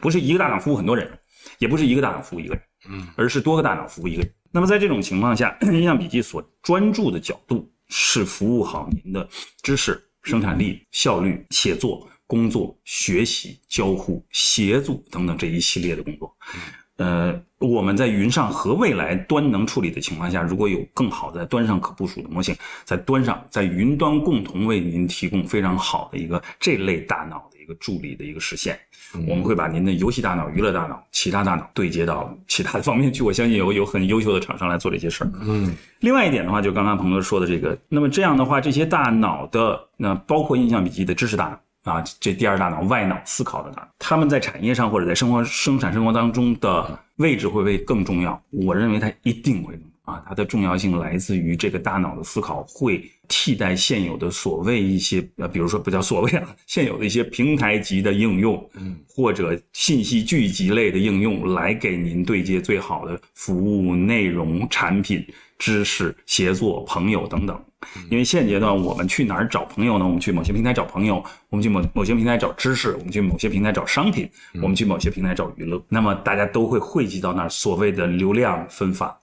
不是一个大脑服务很多人，也不是一个大脑服务一个人，嗯，而是多个大脑服务一个人。那么在这种情况下，印象笔记所专注的角度是服务好您的知识、生产力、效率、写作、工作、学习、交互、协作等等这一系列的工作。呃，我们在云上和未来端能处理的情况下，如果有更好的端上可部署的模型，在端上，在云端共同为您提供非常好的一个这类大脑的一个助理的一个实现，我们会把您的游戏大脑、娱乐大脑、其他大脑对接到其他的方面去。我相信有有很优秀的厂商来做这些事儿。嗯，另外一点的话，就刚刚鹏哥说的这个，那么这样的话，这些大脑的那包括印象笔记的知识大脑。啊，这第二大脑外脑思考的大脑，他们在产业上或者在生活生产生活当中的位置会不会更重要？我认为它一定会啊，它的重要性来自于这个大脑的思考会替代现有的所谓一些呃，比如说不叫所谓啊，现有的一些平台级的应用，嗯，或者信息聚集类的应用，来给您对接最好的服务内容、产品、知识、协作、朋友等等。因为现阶段我们去哪儿找朋友呢？我们去某些平台找朋友，我们去某某些平台找知识，我们去某些平台找商品，我们去某些平台找娱乐。那么大家都会汇集到那儿，所谓的流量分发。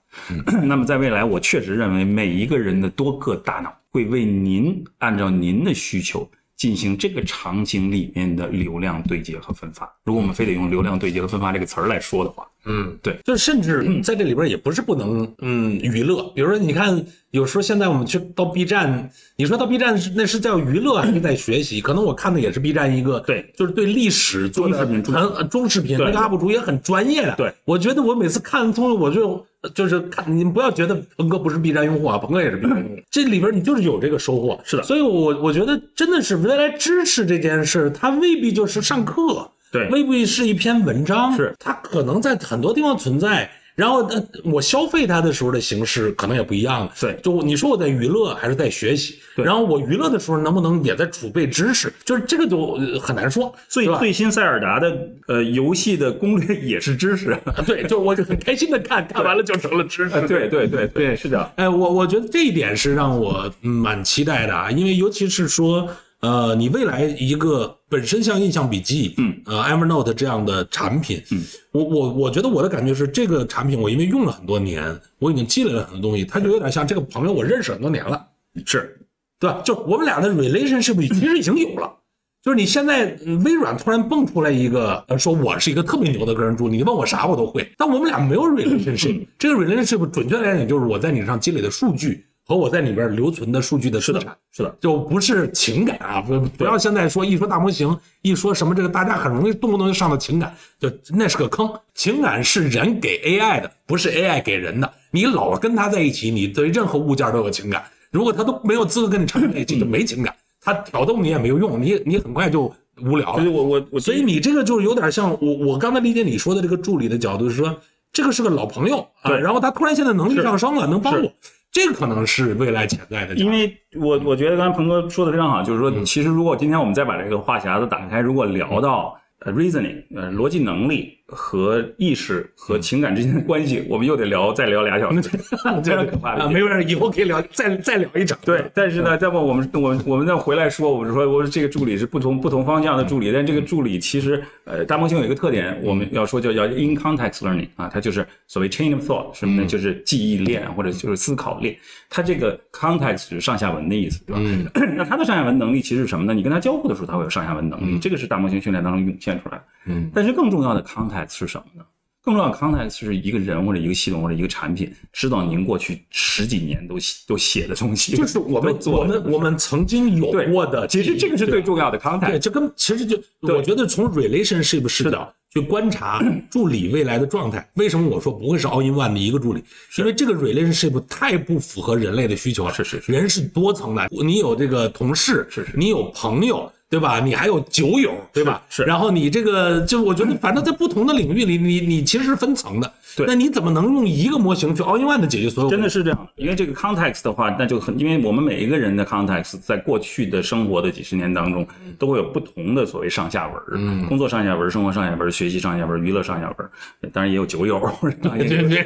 那么在未来，我确实认为每一个人的多个大脑会为您按照您的需求。进行这个场景里面的流量对接和分发。如果我们非得用流量对接和分发这个词儿来说的话，嗯，对，就是甚至在这里边也不是不能，嗯，娱乐。比如说，你看，有时候现在我们去到 B 站，你说到 B 站是那是叫娱乐还是在学习？可能我看的也是 B 站一个，对，就是对历史做的很中视频，那个 UP 主也很专业的。对，我觉得我每次看通我就。就是看你们不要觉得鹏哥不是 B 站用户啊，鹏哥也是 B 站用户。这里边你就是有这个收获，是的。所以，我我觉得真的是未来支持这件事，它未必就是上课，对，未必是一篇文章，是它可能在很多地方存在。然后，呃，我消费它的时候的形式可能也不一样。对，就你说我在娱乐还是在学习？对。然后我娱乐的时候能不能也在储备知识？就是这个就很难说。最最新塞尔达的呃游戏的攻略也是知识。对，就我就很开心的看 看完了就成了知识。对对对对，是的。哎，我我觉得这一点是让我蛮期待的啊，因为尤其是说。呃，你未来一个本身像印象笔记，嗯，呃，Evernote 这样的产品，嗯，我我我觉得我的感觉是，这个产品我因为用了很多年，我已经积累了很多东西，它就有点像这个朋友，我认识很多年了，是，对吧？就我们俩的 relationship 其实已经有了，就是你现在微软突然蹦出来一个，呃，说我是一个特别牛的个人助理，你问我啥我都会，但我们俩没有 relationship，这个 relationship 准确来讲就是我在你上积累的数据。和我在里边留存的数据的资产是的，就不是情感啊！不不要现在说一说大模型，一说什么这个，大家很容易动不动就上到情感，就那是个坑。情感是人给 AI 的，不是 AI 给人的。你老跟他在一起，你对任何物件都有情感。如果他都没有资格跟你长在一起，就没情感。他挑逗你也没有用，你你很快就无聊了。所以我我我，所以你这个就是有点像我我刚才理解你说的这个助理的角度是说，这个是个老朋友啊，然后他突然现在能力上升了，能帮我。这个可能是未来潜在的，因为我我觉得刚才鹏哥说的非常好，就是说，其实如果今天我们再把这个话匣子打开，如果聊到呃 reasoning，呃逻辑能力和意识和情感之间的关系，我们又得聊再聊俩小时，非常可怕的。没事，以后可以聊再再聊一场。对，但是呢，再不我们我们我们再回来说，我们说我说这个助理是不同不同方向的助理，但这个助理其实呃大模型有一个特点，我们要说叫叫 in context learning 啊，它就是所谓 chain of thought 什么呢？就是记忆链或者就是思考链。它这个 context 是上下文的意思，对吧？那它的上下文能力其实是什么呢？你跟它交互的时候，它会有上下文能力，这个是大模型训练当中涌现出来的。嗯，但是更重要的 context 是什么呢？更重要的 context 是一个人或者一个系统或者一个产品知道您过去十几年都都写的东西，就是我们我们我们曾经有过的。其实这个是最重要的 context。对，这跟其实就我觉得从 relationship 视角去观察助理未来的状态。为什么我说不会是 all in one 的一个助理？因为这个 relationship 太不符合人类的需求了。是是是，人是多层的，你有这个同事，是是，你有朋友。对吧？你还有酒友，对吧？是。然后你这个，就我觉得，反正在不同的领域里，你你其实是分层的。对。那你怎么能用一个模型去 all in one 的解决所有？真的是这样。因为这个 context 的话，那就很，因为我们每一个人的 context 在过去的生活的几十年当中，都会有不同的所谓上下文嗯。工作上下文，生活上下文，学习上下文，娱乐上下文。当然也有酒友，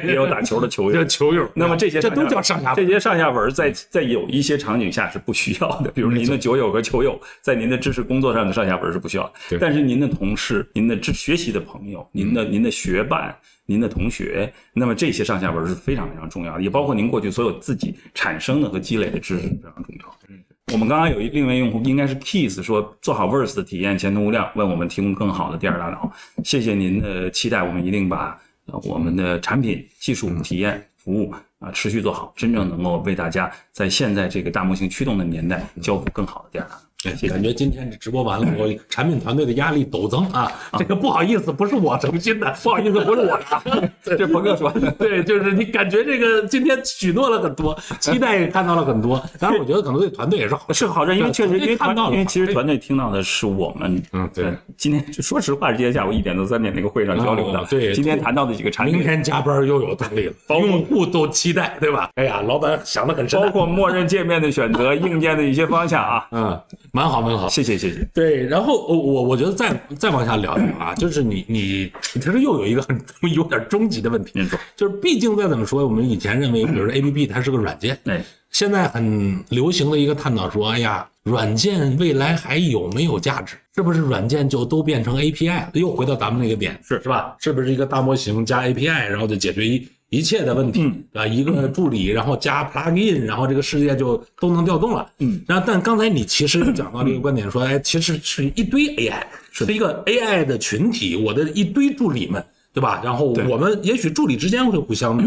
也有打球的球友。球友。那么这些这都叫上下文。这些上下文在在有一些场景下是不需要的，比如您的酒友和球友在您的知识工作上的上下。文是不需要，但是您的同事、您的知学习的朋友、您的您的学伴、您的同学，那么这些上下文是非常非常重要的，也包括您过去所有自己产生的和积累的知识非常重要。嗯，我们刚刚有一另一位用户应该是 Kiss 说做好 Verse 的体验前途无量，为我们提供更好的第二大脑。谢谢您的期待，我们一定把我们的产品、技术、体验、服务啊持续做好，真正能够为大家在现在这个大模型驱动的年代交付更好的第二大脑。感觉今天这直播完了，我产品团队的压力陡增啊！这个不好意思，不是我诚心的，不好意思，不是我的，这鹏哥说的。对，就是你感觉这个今天许诺了很多，期待也看到了很多。当然，我觉得可能对团队也是好，是好事，因为确实因为看到了，因为其实团队听到的是我们。嗯，对。今天说实话，今天下午一点到三点那个会上交流的。对，今天谈到的几个产品，明天加班又有动力了，用户都期待，对吧？哎呀，老板想的很深，包括默认界面的选择、硬件的一些方向啊。嗯，蛮好，蛮好，谢谢。谢谢。对，然后我我我觉得再再往下聊聊啊，就是你你其实又有一个很 有点终极的问题，就是毕竟再怎么说，我们以前认为，比如说 A P P 它是个软件，对，现在很流行的一个探讨说，哎呀，软件未来还有没有价值？是不是软件就都变成 A P I 了？又回到咱们那个点，是是吧？是不是一个大模型加 A P I，然后就解决一？一切的问题，对吧？一个助理，然后加 plugin，然后这个世界就都能调动了。嗯，然后但刚才你其实讲到这个观点，说，哎，其实是一堆 AI，是一个 AI 的群体，我的一堆助理们，对吧？然后我们也许助理之间会互相，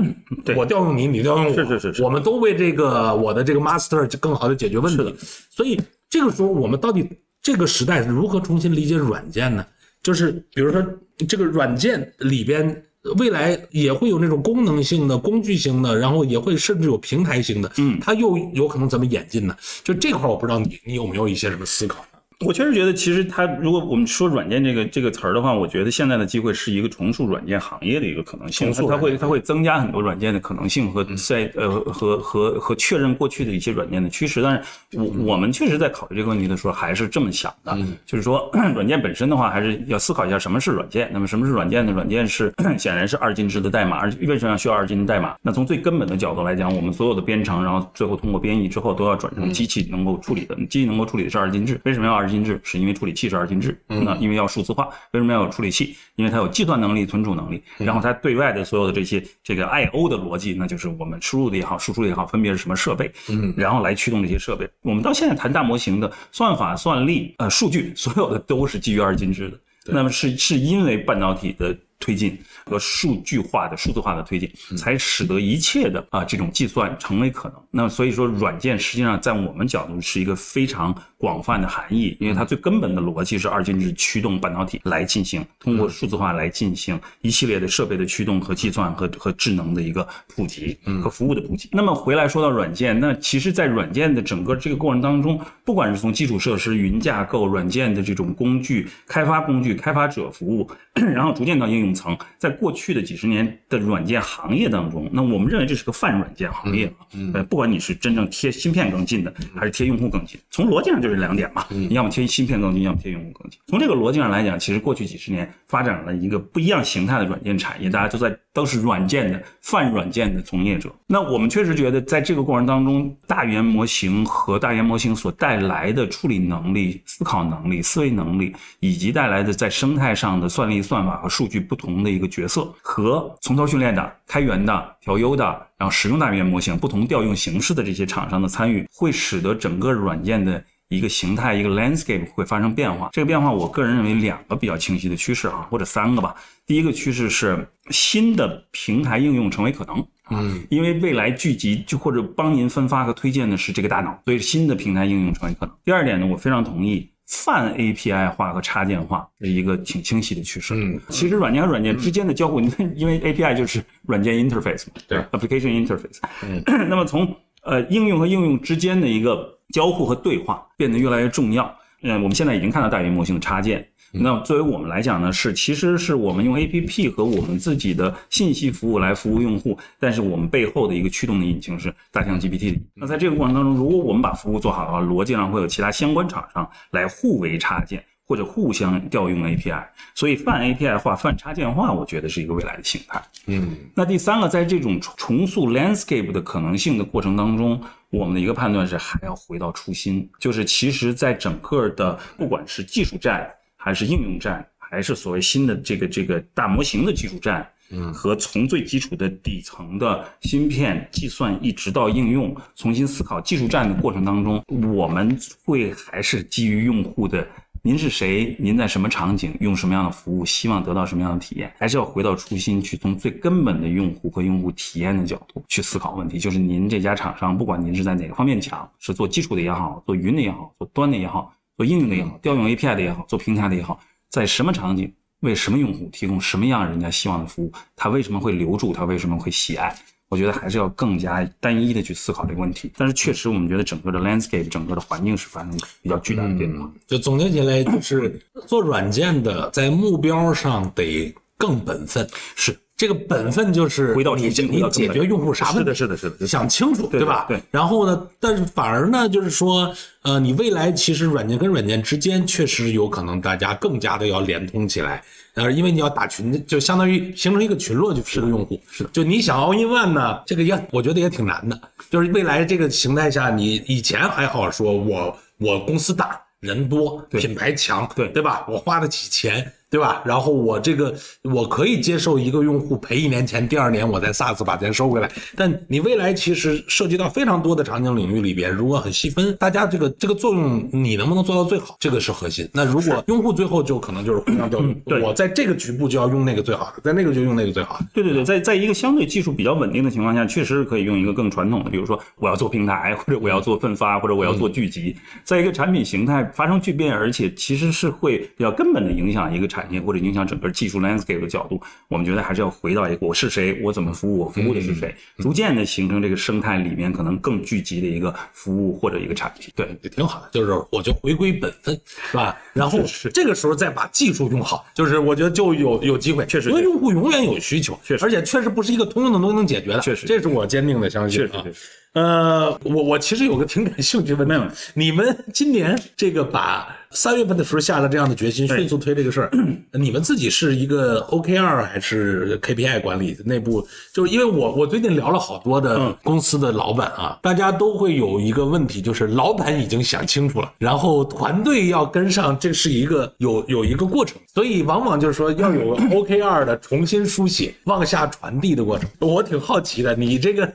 我调用你，你调用我，是是是是，我们都为这个我的这个 master 更好的解决问题。所以这个时候，我们到底这个时代如何重新理解软件呢？就是比如说这个软件里边。未来也会有那种功能性的、工具型的，然后也会甚至有平台型的，嗯，它又有可能怎么演进呢？就这块，我不知道你你有没有一些什么思考。我确实觉得，其实它如果我们说软件这个这个词儿的话，我觉得现在的机会是一个重塑软件行业的一个可能性。它会它会增加很多软件的可能性和在呃和和和确认过去的一些软件的趋势。但是我我们确实在考虑这个问题的时候，还是这么想的，就是说 软件本身的话，还是要思考一下什么是软件。那么什么是软件呢？软件是 显然是二进制的代码，而为什么要需要二进制代码？那从最根本的角度来讲，我们所有的编程，然后最后通过编译之后，都要转成机器能够处理的。机器能够处理的是二进制。为什么要二进制？是因为处理器是二进制，那因为要数字化，为什么要有处理器？因为它有计算能力、存储能力，然后它对外的所有的这些这个 I O 的逻辑，那就是我们输入的也好，输出的也好，分别是什么设备，嗯，然后来驱动这些设备。我们到现在谈大模型的算法、算力、呃数据，所有的都是基于二进制的。那么是是因为半导体的。推进和数据化的数字化的推进，才使得一切的啊这种计算成为可能。那么所以说，软件实际上在我们角度是一个非常广泛的含义，因为它最根本的逻辑是二进制驱动半导体来进行，通过数字化来进行一系列的设备的驱动和计算和和智能的一个普及和服务的普及。那么回来说到软件，那其实，在软件的整个这个过程当中，不管是从基础设施、云架构、软件的这种工具开发工具、开发者服务，然后逐渐到应用。用层，在过去的几十年的软件行业当中，那我们认为这是个泛软件行业啊。呃，不管你是真正贴芯片更近的，还是贴用户更近，从逻辑上就是两点嘛，你要么贴芯片更近，要么贴用户更近。从这个逻辑上来讲，其实过去几十年发展了一个不一样形态的软件产业，大家都在都是软件的泛软件的从业者。那我们确实觉得，在这个过程当中，大语言模型和大语言模型所带来的处理能力、思考能力、思维能力，以及带来的在生态上的算力、算法和数据不同的一个角色，和从头训练的、开源的、调优的，然后使用大语言模型、不同调用形式的这些厂商的参与，会使得整个软件的一个形态、一个 landscape 会发生变化。这个变化，我个人认为两个比较清晰的趋势啊，或者三个吧。第一个趋势是新的平台应用成为可能，嗯，因为未来聚集就或者帮您分发和推荐的是这个大脑，所以新的平台应用成为可能。第二点呢，我非常同意。泛 API 化和插件化是一个挺清晰的趋势。嗯，其实软件和软件之间的交互，因为 API 就是软件 interface 嘛，对，application interface。嗯，那么从呃应用和应用之间的一个交互和对话变得越来越重要。嗯，我们现在已经看到大语言模型的插件。那作为我们来讲呢，是其实是我们用 A P P 和我们自己的信息服务来服务用户，但是我们背后的一个驱动的引擎是大象 G P T。那在这个过程当中，如果我们把服务做好的话，逻辑上会有其他相关厂商来互为插件或者互相调用 A P I。所以泛 A P I 化、泛插件化，我觉得是一个未来的形态。嗯，那第三个，在这种重塑 landscape 的可能性的过程当中，我们的一个判断是还要回到初心，就是其实在整个的不管是技术站。还是应用站，还是所谓新的这个这个大模型的技术站，嗯，和从最基础的底层的芯片计算，一直到应用，重新思考技术站的过程当中，我们会还是基于用户的，您是谁，您在什么场景，用什么样的服务，希望得到什么样的体验，还是要回到初心，去从最根本的用户和用户体验的角度去思考问题。就是您这家厂商，不管您是在哪个方面强，是做基础的也好，做云的也好，做端的也好。做应用的也好，调用 API 的也好，做平台的也好，在什么场景为什么用户提供什么样人家希望的服务，他为什么会留住，他为什么会喜爱？我觉得还是要更加单一的去思考这个问题。但是确实，我们觉得整个的 landscape，整个的环境是发生比较巨大的变化。就总结起来，就是 做软件的在目标上得更本分。是。这个本分就是回到你你解决用户啥问题？是的，是的，是的，想清楚，对吧？对。然后呢？但是反而呢，就是说，呃，你未来其实软件跟软件之间确实有可能大家更加的要连通起来，呃，因为你要打群，就相当于形成一个群落去服务用户。是的。就你想 all in one 呢，这个也我觉得也挺难的。就是未来这个形态下，你以前还好说，我我公司大人多，品牌强，对对吧？我花得起钱。对吧？然后我这个我可以接受一个用户赔一年钱，第二年我再 SaaS 把钱收回来。但你未来其实涉及到非常多的场景领域里边，如果很细分，大家这个这个作用你能不能做到最好，这个是核心。那如果用户最后就可能就是互相调用，我在这个局部就要用那个最好的，在那个就用那个最好的。对对对，在在一个相对技术比较稳定的情况下，确实是可以用一个更传统的，比如说我要做平台，或者我要做分发，或者我要做聚集，在一个产品形态发生巨变，而且其实是会比较根本的影响一个产。产业或者影响整个技术 landscape 的角度，我们觉得还是要回到一个我是谁，我怎么服务，我服务的是谁，逐渐的形成这个生态里面可能更聚集的一个服务或者一个产品。对，也挺好的，就是我就回归本分，是吧？然后这个时候再把技术用好，就是我觉得就有有机会。确实，因为用户永远有需求，确实，而且确实不是一个通用的东西能解决的，确实，这是我坚定的相信啊。呃，我我其实有个挺感兴趣的问题，你们今年这个把三月份的时候下了这样的决心，迅速推这个事儿，你们自己是一个 OKR 还是 KPI 管理内部？就是因为我我最近聊了好多的公司的老板啊，大家都会有一个问题，就是老板已经想清楚了，然后团队要跟上，这是一个有有一个过程，所以往往就是说要有 OKR 的重新书写、往下传递的过程。我挺好奇的，你这个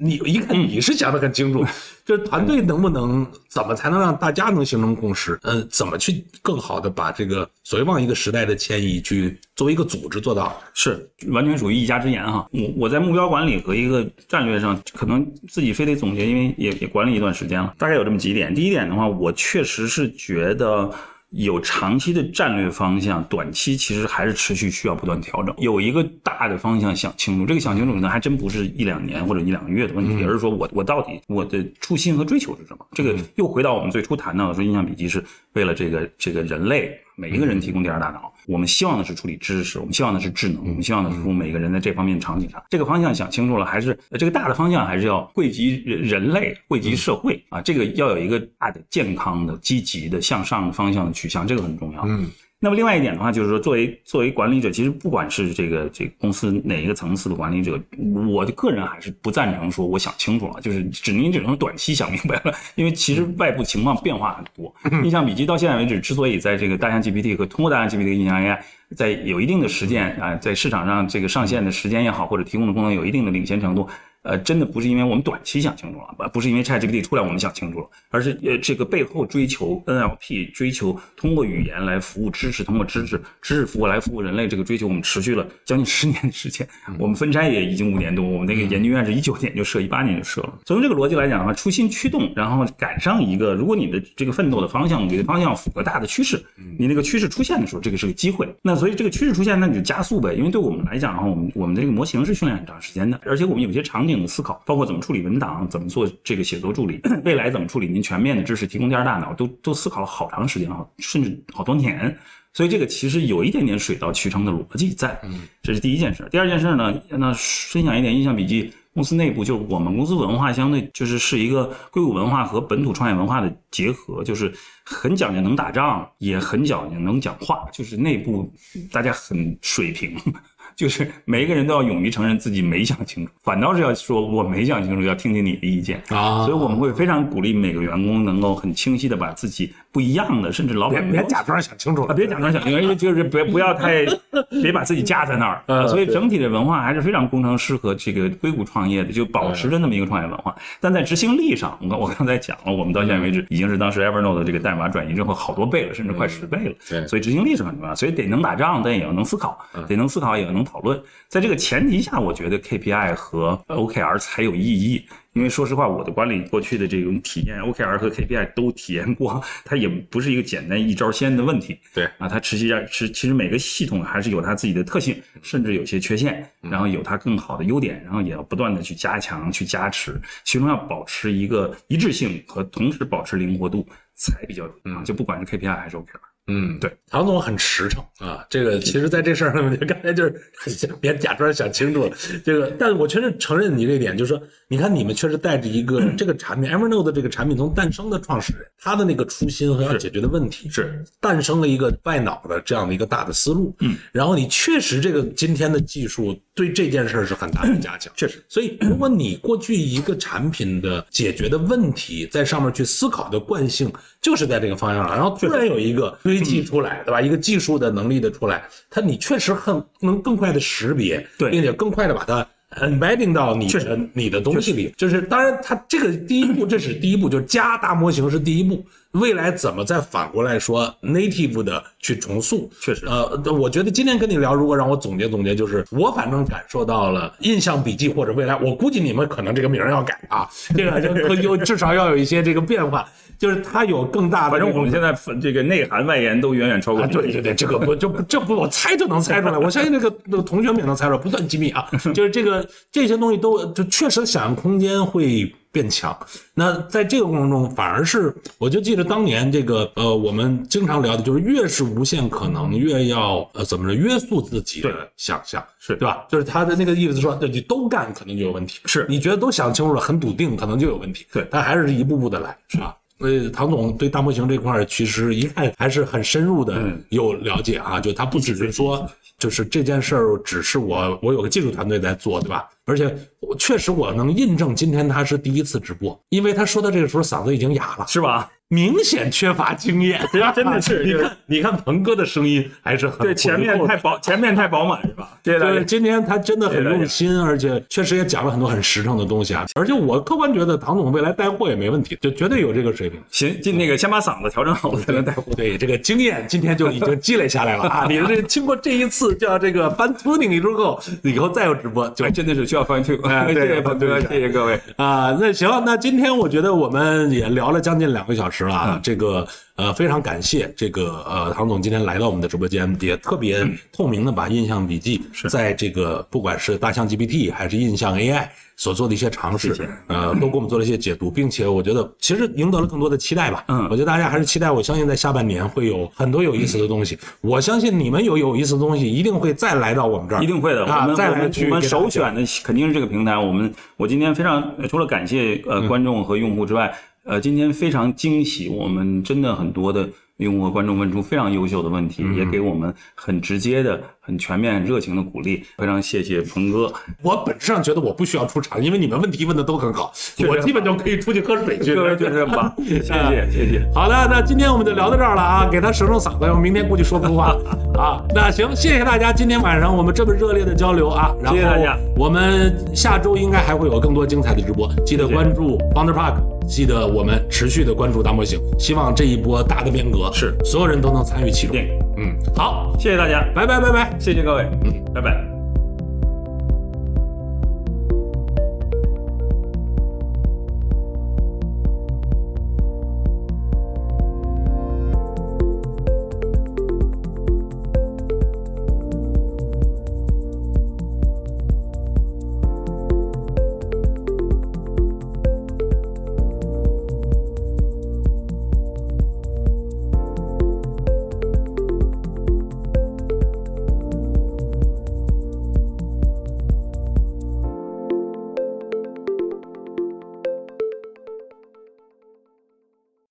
你一看。你是想的很清楚，就是团队能不能怎么才能让大家能形成共识？嗯，怎么去更好的把这个所谓往一个时代的迁移去作为一个组织做到？是完全属于一家之言哈。我我在目标管理和一个战略上，可能自己非得总结，因为也也管理一段时间了，大概有这么几点。第一点的话，我确实是觉得。有长期的战略方向，短期其实还是持续需要不断调整。有一个大的方向想清楚，这个想清楚可能，还真不是一两年或者一两个月的问题，而是说我我到底我的初心和追求是什么？这个又回到我们最初谈到的，说印象笔记是为了这个这个人类每一个人提供第二大脑，我们希望的是处理知识，我们希望的是智能，我们希望的是服务每个人在这方面场景上。这个方向想清楚了，还是这个大的方向还是要惠及人人类，惠及社会啊，这个要有一个大的健康的、积极的向上的方向的取向，这个很重要。嗯。那么另外一点的话，就是说，作为作为管理者，其实不管是这个这个公司哪一个层次的管理者，我的个人还是不赞成说我想清楚了，就是只您只能短期想明白了，因为其实外部情况变化很多。印象笔记到现在为止，之所以在这个大象 GPT 和通过大象 GPT 印象 AI 在有一定的实践啊，在市场上这个上线的时间也好，或者提供的功能有一定的领先程度。呃，真的不是因为我们短期想清楚了，不不是因为 ChatGPT 出来我们想清楚了，而是呃这个背后追求 NLP，追求通过语言来服务知识，通过知识知识服务来服务人类，这个追求我们持续了将近十年的时间。我们分拆也已经五年多，我们那个研究院是一九年就设，一八年就设了。从这个逻辑来讲的话，初心驱动，然后赶上一个，如果你的这个奋斗的方向，你的方向符合大的趋势，你那个趋势出现的时候，这个是个机会。那所以这个趋势出现，那你就加速呗。因为对我们来讲的话，我们我们这个模型是训练很长时间的，而且我们有些场景。思考，包括怎么处理文档，怎么做这个写作助理，未来怎么处理您全面的知识提供第二大脑，都都思考了好长时间哈，甚至好多年。所以这个其实有一点点水到渠成的逻辑在。嗯，这是第一件事。第二件事呢，那分享一点印象笔记公司内部，就是我们公司文化相对就是是一个硅谷文化和本土创业文化的结合，就是很讲究能打仗，也很讲究能讲话，就是内部大家很水平。就是每一个人都要勇于承认自己没想清楚，反倒是要说我没想清楚，要听听你的意见啊。所以我们会非常鼓励每个员工能够很清晰的把自己不一样的，甚至老板别假装想清楚了，别假装想清楚，因为就是别不要太 别把自己架在那儿。所以整体的文化还是非常工程师和这个硅谷创业的，就保持着那么一个创业文化。但在执行力上，我我刚才讲了，我们到现在为止已经是当时 Evernote 的这个代码转移之后好多倍了，甚至快十倍了。对，所以执行力是很重要，所以得能打仗，但也要能思考，得能思考，也要能。讨论，在这个前提下，我觉得 KPI 和 OKR 才有意义。因为说实话，我的管理过去的这种体验，OKR 和 KPI 都体验过，它也不是一个简单一招鲜的问题。对啊，它实际上是其实每个系统还是有它自己的特性，甚至有些缺陷，然后有它更好的优点，然后也要不断的去加强、去加持，其中要保持一个一致性和同时保持灵活度才比较啊，就不管是 KPI 还是 OKR。嗯，对，唐总很实诚啊。这个其实，在这事儿上面，刚才就是别假装想清楚了。这个，但我确实承认你这点，就是说，你看你们确实带着一个这个产品，Evernote 这个产品从诞生的创始人，他的那个初心和要解决的问题，是诞生了一个外脑的这样的一个大的思路。嗯，然后你确实这个今天的技术对这件事儿是很大的加强。确实，所以如果你过去一个产品的解决的问题，在上面去思考的惯性，就是在这个方向上，然后突然有一个。堆积出来，对吧？一个技术的能力的出来，它你确实很能更快的识别，对，并且更快的把它 embedding 到你的你的东西里。就是当然，它这个第一步，这是第一步，就是加大模型是第一步。未来怎么再反过来说 native 的去重塑？确实，呃，我觉得今天跟你聊，如果让我总结总结，就是我反正感受到了印象笔记或者未来，我估计你们可能这个名要改啊，这个 就有至少要有一些这个变化。就是它有更大的，反正我们现在这个内涵外延都远远超过。对对对，这个不就这不我猜就能猜出来，我相信那个那个同学们也能猜出来，不算机密啊。就是这个这些东西都就确实想象空间会变强。那在这个过程中，反而是我就记得当年这个呃，我们经常聊的就是越是无限可能，越要呃怎么着约束自己的想象，是对吧？就是他的那个意思说，你都干可能就有问题。是你觉得都想清楚了，很笃定，可能就有问题。对，但还是一步步的来，是吧？所以唐总对大模型这块其实一看还是很深入的有了解啊，就他不只是说，就是这件事儿只是我我有个技术团队在做，对吧？而且确实我能印证今天他是第一次直播，因为他说到这个时候嗓子已经哑了，是吧？明显缺乏经验，真的是。你看，你看鹏哥的声音还是很对，前面太饱，前面太饱满，是吧？对对，今天他真的很用心，而且确实也讲了很多很实诚的东西啊。而且我客观觉得唐总未来带货也没问题，就绝对有这个水平。行，进那个先把嗓子调整好才能带货。对，这个经验今天就已经积累下来了啊！你的这经过这一次叫这个翻 tuning 之后，以后再有直播，就真的是需要翻 tuning。谢谢鹏哥，谢谢各位啊。那行，那今天我觉得我们也聊了将近两个小时了，这个。呃，非常感谢这个呃，唐总今天来到我们的直播间，也特别透明的把印象笔记在这个不管是大象 GPT 还是印象 AI 所做的一些尝试，呃，都给我们做了一些解读，并且我觉得其实赢得了更多的期待吧。嗯，我觉得大家还是期待，我相信在下半年会有很多有意思的东西。我相信你们有有意思的东西，一定会再来到我们这儿，一定会的。我们再来我们首选的肯定是这个平台。我们我今天非常除了感谢呃观众和用户之外，呃，今天非常惊喜，我们真的很多的。用户和观众问出非常优秀的问题，也给我们很直接的、很全面、热情的鼓励，非常谢谢鹏哥。我本质上觉得我不需要出场，因为你们问题问的都很好，我基本就可以出去喝水去了。就是这么棒，谢谢谢谢。好的，那今天我们就聊到这儿了啊，给他省省嗓子，我明天估计说不出话 啊。那行，谢谢大家，今天晚上我们这么热烈的交流啊，谢谢大家。我们下周应该还会有更多精彩的直播，记得关注 Founder Park。记得我们持续的关注大模型，希望这一波大的变革是所有人都能参与其中。嗯，好，谢谢大家，拜拜拜拜，谢谢各位，嗯，拜拜。